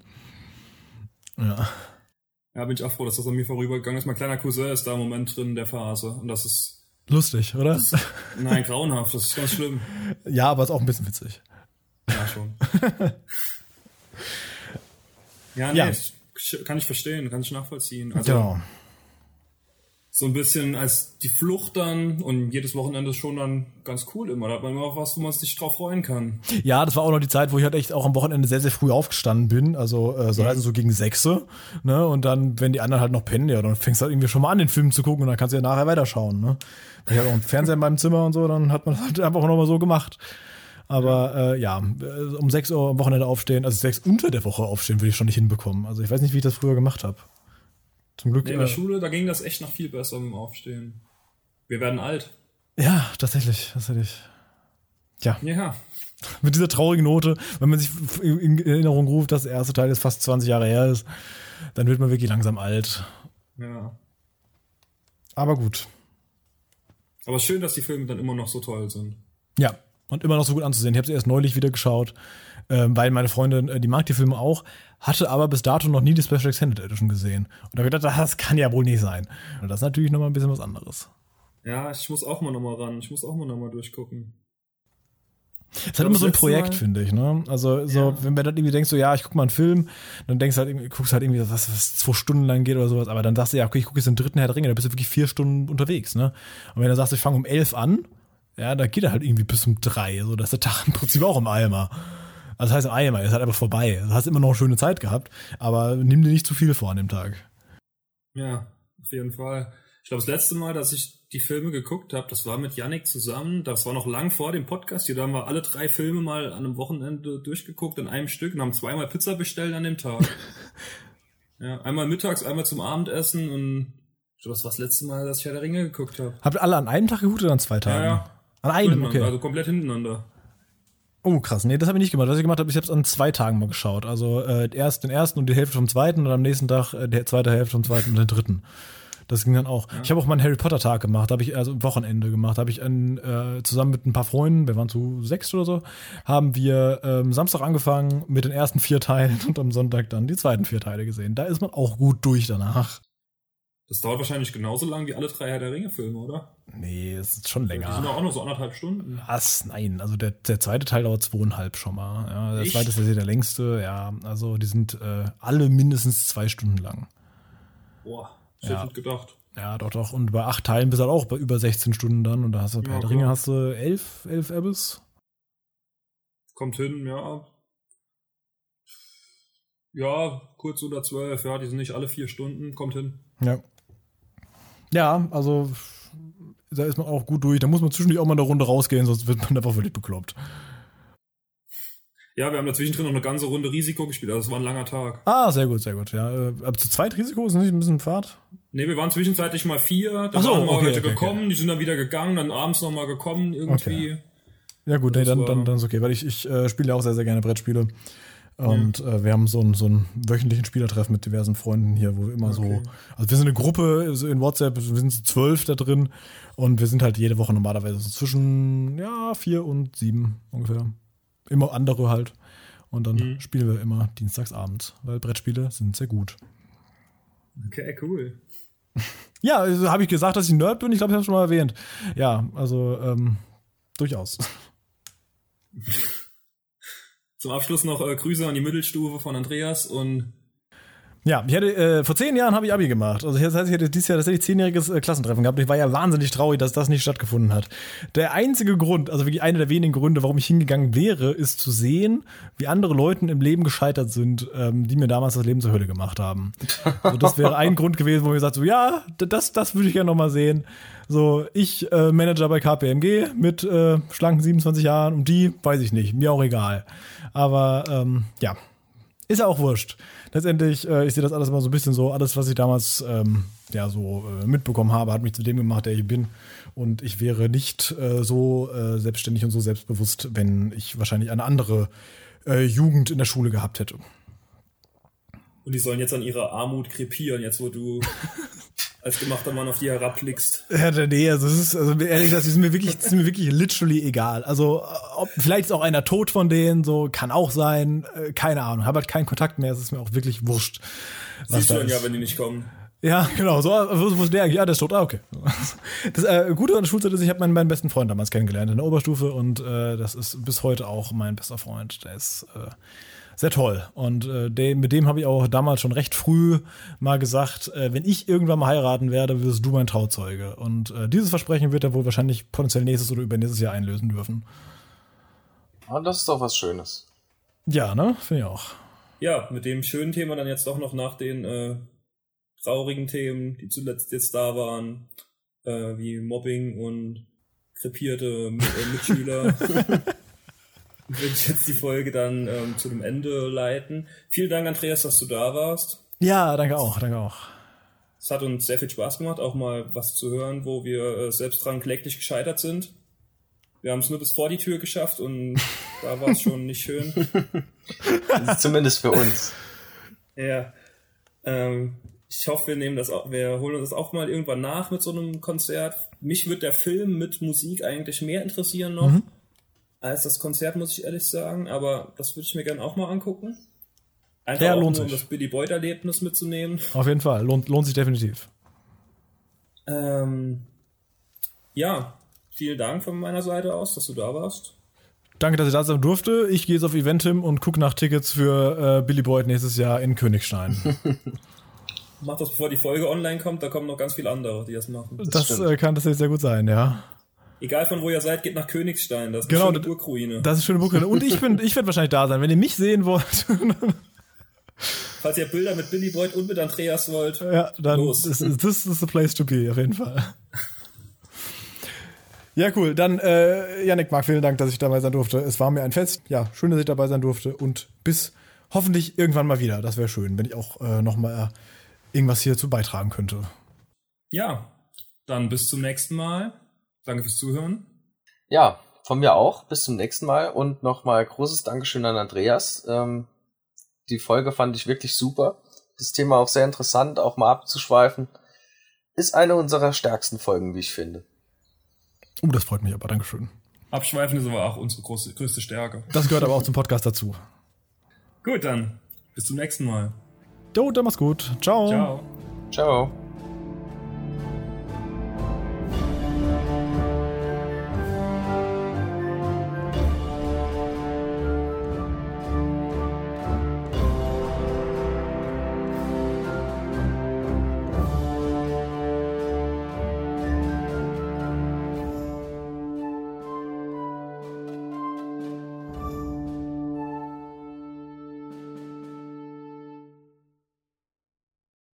Ja. Ja, bin ich auch froh, dass das an mir vorübergegangen ist. Mein kleiner Cousin ist da im Moment drin in der Phase. Und das ist. Lustig, oder? Das, nein, grauenhaft. Das ist ganz schlimm. Ja, aber ist auch ein bisschen witzig. Ja, schon. ja, nee, ja. Kann ich verstehen, kann ich nachvollziehen. Also, genau. So ein bisschen als die Flucht dann und jedes Wochenende schon dann ganz cool immer. Da hat man immer was, wo man sich drauf freuen kann. Ja, das war auch noch die Zeit, wo ich halt echt auch am Wochenende sehr, sehr früh aufgestanden bin. Also äh, so, ja. also so gegen sechse. Ne? Und dann, wenn die anderen halt noch pennen, ja, dann fängst du halt irgendwie schon mal an, den Film zu gucken und dann kannst du ja nachher weiterschauen. Ne? Ich hatte auch einen Fernseher in meinem Zimmer und so, dann hat man halt einfach noch mal so gemacht. Aber äh, ja, äh, um 6 Uhr am Wochenende aufstehen, also 6 unter der Woche aufstehen, würde ich schon nicht hinbekommen. Also ich weiß nicht, wie ich das früher gemacht habe. Zum Glück. Nee, in der äh, Schule, da ging das echt noch viel besser mit dem Aufstehen. Wir werden alt. Ja, tatsächlich, tatsächlich. Ja. Ja. Mit dieser traurigen Note, wenn man sich in Erinnerung ruft, dass der erste Teil jetzt fast 20 Jahre her ist, dann wird man wirklich langsam alt. Ja. Aber gut. Aber schön, dass die Filme dann immer noch so toll sind. Ja, und immer noch so gut anzusehen. Ich habe sie erst neulich wieder geschaut, äh, weil meine Freundin, äh, die mag die Filme auch, hatte aber bis dato noch nie die Special Extended Edition gesehen. Und da habe ich gedacht, das kann ja wohl nicht sein. Und das ist natürlich nochmal ein bisschen was anderes. Ja, ich muss auch mal nochmal ran. Ich muss auch mal nochmal durchgucken. Es ist halt immer so ein Projekt, finde ich, ne? Also, so, ja. wenn man dann irgendwie denkst, so, ja, ich guck mal einen Film, dann denkst du halt, guckst halt irgendwie, was, was zwei Stunden lang geht oder sowas, aber dann sagst du, ja, okay, ich gucke jetzt den dritten Herr der Ringe, da bist du wirklich vier Stunden unterwegs, ne? Und wenn du sagst, ich fange um elf an, ja, da geht er halt irgendwie bis um drei. So, dass der Tag im Prinzip auch im Eimer. Also das heißt im Eimer, ist halt einfach vorbei. Du hast immer noch eine schöne Zeit gehabt, aber nimm dir nicht zu viel vor an dem Tag. Ja, auf jeden Fall. Ich glaube, das letzte Mal, dass ich die Filme geguckt habe, das war mit Yannick zusammen. Das war noch lang vor dem Podcast. Hier, da haben wir alle drei Filme mal an einem Wochenende durchgeguckt in einem Stück und haben zweimal Pizza bestellt an dem Tag. ja, einmal mittags, einmal zum Abendessen und das war das letzte Mal, dass ich Herr der Ringe geguckt habe. Habt ihr alle an einem Tag geguckt oder an zwei Tagen? Ja, ja. An einem, okay. Also komplett hintereinander. Oh, krass. Nee, das habe ich nicht gemacht. Was ich gemacht habe, ich habe es an zwei Tagen mal geschaut. Also äh, erst den ersten und die Hälfte vom zweiten und am nächsten Tag äh, die zweite Hälfte vom zweiten und den dritten. Das ging dann auch. Ja. Ich habe auch mal einen Harry Potter Tag gemacht, habe ich also Wochenende gemacht, habe ich ein, äh, zusammen mit ein paar Freunden, wir waren zu sechs oder so, haben wir ähm, Samstag angefangen mit den ersten vier Teilen und am Sonntag dann die zweiten vier Teile gesehen. Da ist man auch gut durch danach. Das dauert wahrscheinlich genauso lang wie alle drei Herr der Ringe-Filme, oder? Nee, es ist schon länger. Die sind auch nur so anderthalb Stunden. Was? Nein, also der, der zweite Teil dauert zweieinhalb schon mal. Ja, der Echt? zweite ist ja der längste, ja. Also die sind äh, alle mindestens zwei Stunden lang. Boah, ich ja. hätte gedacht. Ja, doch, doch. Und bei acht Teilen bist du halt auch bei über 16 Stunden dann. Und da hast du bei ja, der Ringe hast du elf, elf Abyss. Kommt hin, ja. Ja, kurz unter zwölf, ja, die sind nicht alle vier Stunden, kommt hin. Ja. Ja, also da ist man auch gut durch. Da muss man zwischendurch auch mal eine Runde rausgehen, sonst wird man einfach völlig bekloppt. Ja, wir haben dazwischen drin noch eine ganze Runde Risiko gespielt. Also es war ein langer Tag. Ah, sehr gut, sehr gut. Ja, äh, aber zu zweit Risiko ist nicht ein bisschen Fahrt? Nee, wir waren zwischenzeitlich mal vier. Dann so, waren mal okay, Leute okay, gekommen, okay. die sind dann wieder gegangen, dann abends noch mal gekommen irgendwie. Ja gut, nee, dann, dann, dann ist okay, weil ich, ich äh, spiele ja auch sehr, sehr gerne Brettspiele. Und mhm. äh, wir haben so einen, so einen wöchentlichen Spielertreff mit diversen Freunden hier, wo wir immer okay. so, also wir sind eine Gruppe in WhatsApp, wir sind so zwölf da drin und wir sind halt jede Woche normalerweise so zwischen, ja, vier und sieben ungefähr. Immer andere halt. Und dann mhm. spielen wir immer dienstagsabends, weil Brettspiele sind sehr gut. Okay, cool. Ja, also habe ich gesagt, dass ich Nerd bin? Ich glaube, ich habe es schon mal erwähnt. Ja, also ähm, durchaus. Zum Abschluss noch äh, Grüße an die Mittelstufe von Andreas und ja, ich hatte, äh, vor zehn Jahren habe ich Abi gemacht. Also das heißt, ich hätte dieses Jahr tatsächlich zehnjähriges äh, Klassentreffen gehabt. Ich war ja wahnsinnig traurig, dass das nicht stattgefunden hat. Der einzige Grund, also wirklich einer der wenigen Gründe, warum ich hingegangen wäre, ist zu sehen, wie andere Leute im Leben gescheitert sind, ähm, die mir damals das Leben zur Hölle gemacht haben. Also das wäre ein Grund gewesen, wo ich gesagt so, ja, das, das würde ich gerne nochmal sehen. So, ich äh, Manager bei KPMG mit äh, schlanken 27 Jahren und die, weiß ich nicht, mir auch egal. Aber ähm, ja, Ist ja auch wurscht. Letztendlich, äh, ich sehe das alles immer so ein bisschen so, alles, was ich damals ähm, ja so äh, mitbekommen habe, hat mich zu dem gemacht, der ich bin. Und ich wäre nicht äh, so äh, selbstständig und so selbstbewusst, wenn ich wahrscheinlich eine andere äh, Jugend in der Schule gehabt hätte. Und die sollen jetzt an ihrer Armut krepieren, jetzt wo du als gemachter Mann auf die herabblickst. Ja, nee, also es ist, also ehrlich gesagt, ist mir wirklich, ist mir wirklich literally egal. Also, ob, vielleicht ist auch einer tot von denen, so, kann auch sein, äh, keine Ahnung. Habe halt keinen Kontakt mehr, es ist mir auch wirklich wurscht. Siehst du dann ja, wenn die nicht kommen. Ja, genau, so, wo, wo ist der eigentlich? Ja, der ist tot, ah, okay. Das äh, Gute an der Schulzeit ist, ich habe meinen, meinen besten Freund damals kennengelernt in der Oberstufe und äh, das ist bis heute auch mein bester Freund. Der ist, äh, sehr toll. Und äh, dem, mit dem habe ich auch damals schon recht früh mal gesagt, äh, wenn ich irgendwann mal heiraten werde, wirst du mein Trauzeuge. Und äh, dieses Versprechen wird er wohl wahrscheinlich potenziell nächstes oder übernächstes Jahr einlösen dürfen. Ah, das ist doch was Schönes. Ja, ne? Finde ich auch. Ja, mit dem schönen Thema dann jetzt doch noch nach den äh, traurigen Themen, die zuletzt jetzt da waren, äh, wie Mobbing und krepierte äh, Mitschüler. würde ich jetzt die Folge dann ähm, zu dem Ende leiten. Vielen Dank, Andreas, dass du da warst. Ja, danke auch, danke auch. Es hat uns sehr viel Spaß gemacht, auch mal was zu hören, wo wir äh, selbst dran kläglich gescheitert sind. Wir haben es nur bis vor die Tür geschafft und da war es schon nicht schön. Zumindest für uns. Ja. Ähm, ich hoffe, wir nehmen das auch, wir holen uns das auch mal irgendwann nach mit so einem Konzert. Mich wird der Film mit Musik eigentlich mehr interessieren noch. Mhm als das Konzert, muss ich ehrlich sagen. Aber das würde ich mir gerne auch mal angucken. Einfach ja, lohnt nur, um sich. das Billy Boyd-Erlebnis mitzunehmen. Auf jeden Fall, lohnt, lohnt sich definitiv. Ähm, ja, vielen Dank von meiner Seite aus, dass du da warst. Danke, dass ich da sein durfte. Ich gehe jetzt auf Eventim und gucke nach Tickets für äh, Billy Boyd nächstes Jahr in Königstein. Mach das, bevor die Folge online kommt, da kommen noch ganz viele andere, die das machen. Das, das äh, kann tatsächlich sehr gut sein, ja. Egal von wo ihr seid, geht nach Königstein. Das ist genau, eine schöne Burgruine. Das ist eine schöne Burgruine. Und ich, bin, ich werde wahrscheinlich da sein. Wenn ihr mich sehen wollt. Falls ihr Bilder mit Billy Boyd und mit Andreas wollt. Ja, dann los. This, this is the place to be, auf jeden Fall. Ja, cool. Dann, äh, Janik, Marc, vielen Dank, dass ich dabei sein durfte. Es war mir ein Fest. Ja, schön, dass ich dabei sein durfte. Und bis hoffentlich irgendwann mal wieder. Das wäre schön, wenn ich auch äh, noch mal irgendwas hierzu beitragen könnte. Ja, dann bis zum nächsten Mal. Danke fürs Zuhören. Ja, von mir auch. Bis zum nächsten Mal und nochmal großes Dankeschön an Andreas. Ähm, die Folge fand ich wirklich super. Das Thema auch sehr interessant, auch mal abzuschweifen. Ist eine unserer stärksten Folgen, wie ich finde. Oh, das freut mich aber. Dankeschön. Abschweifen ist aber auch unsere große, größte Stärke. Das gehört aber auch zum Podcast dazu. Gut, dann. Bis zum nächsten Mal. Jo, dann mach's gut. Ciao. Ciao. Ciao.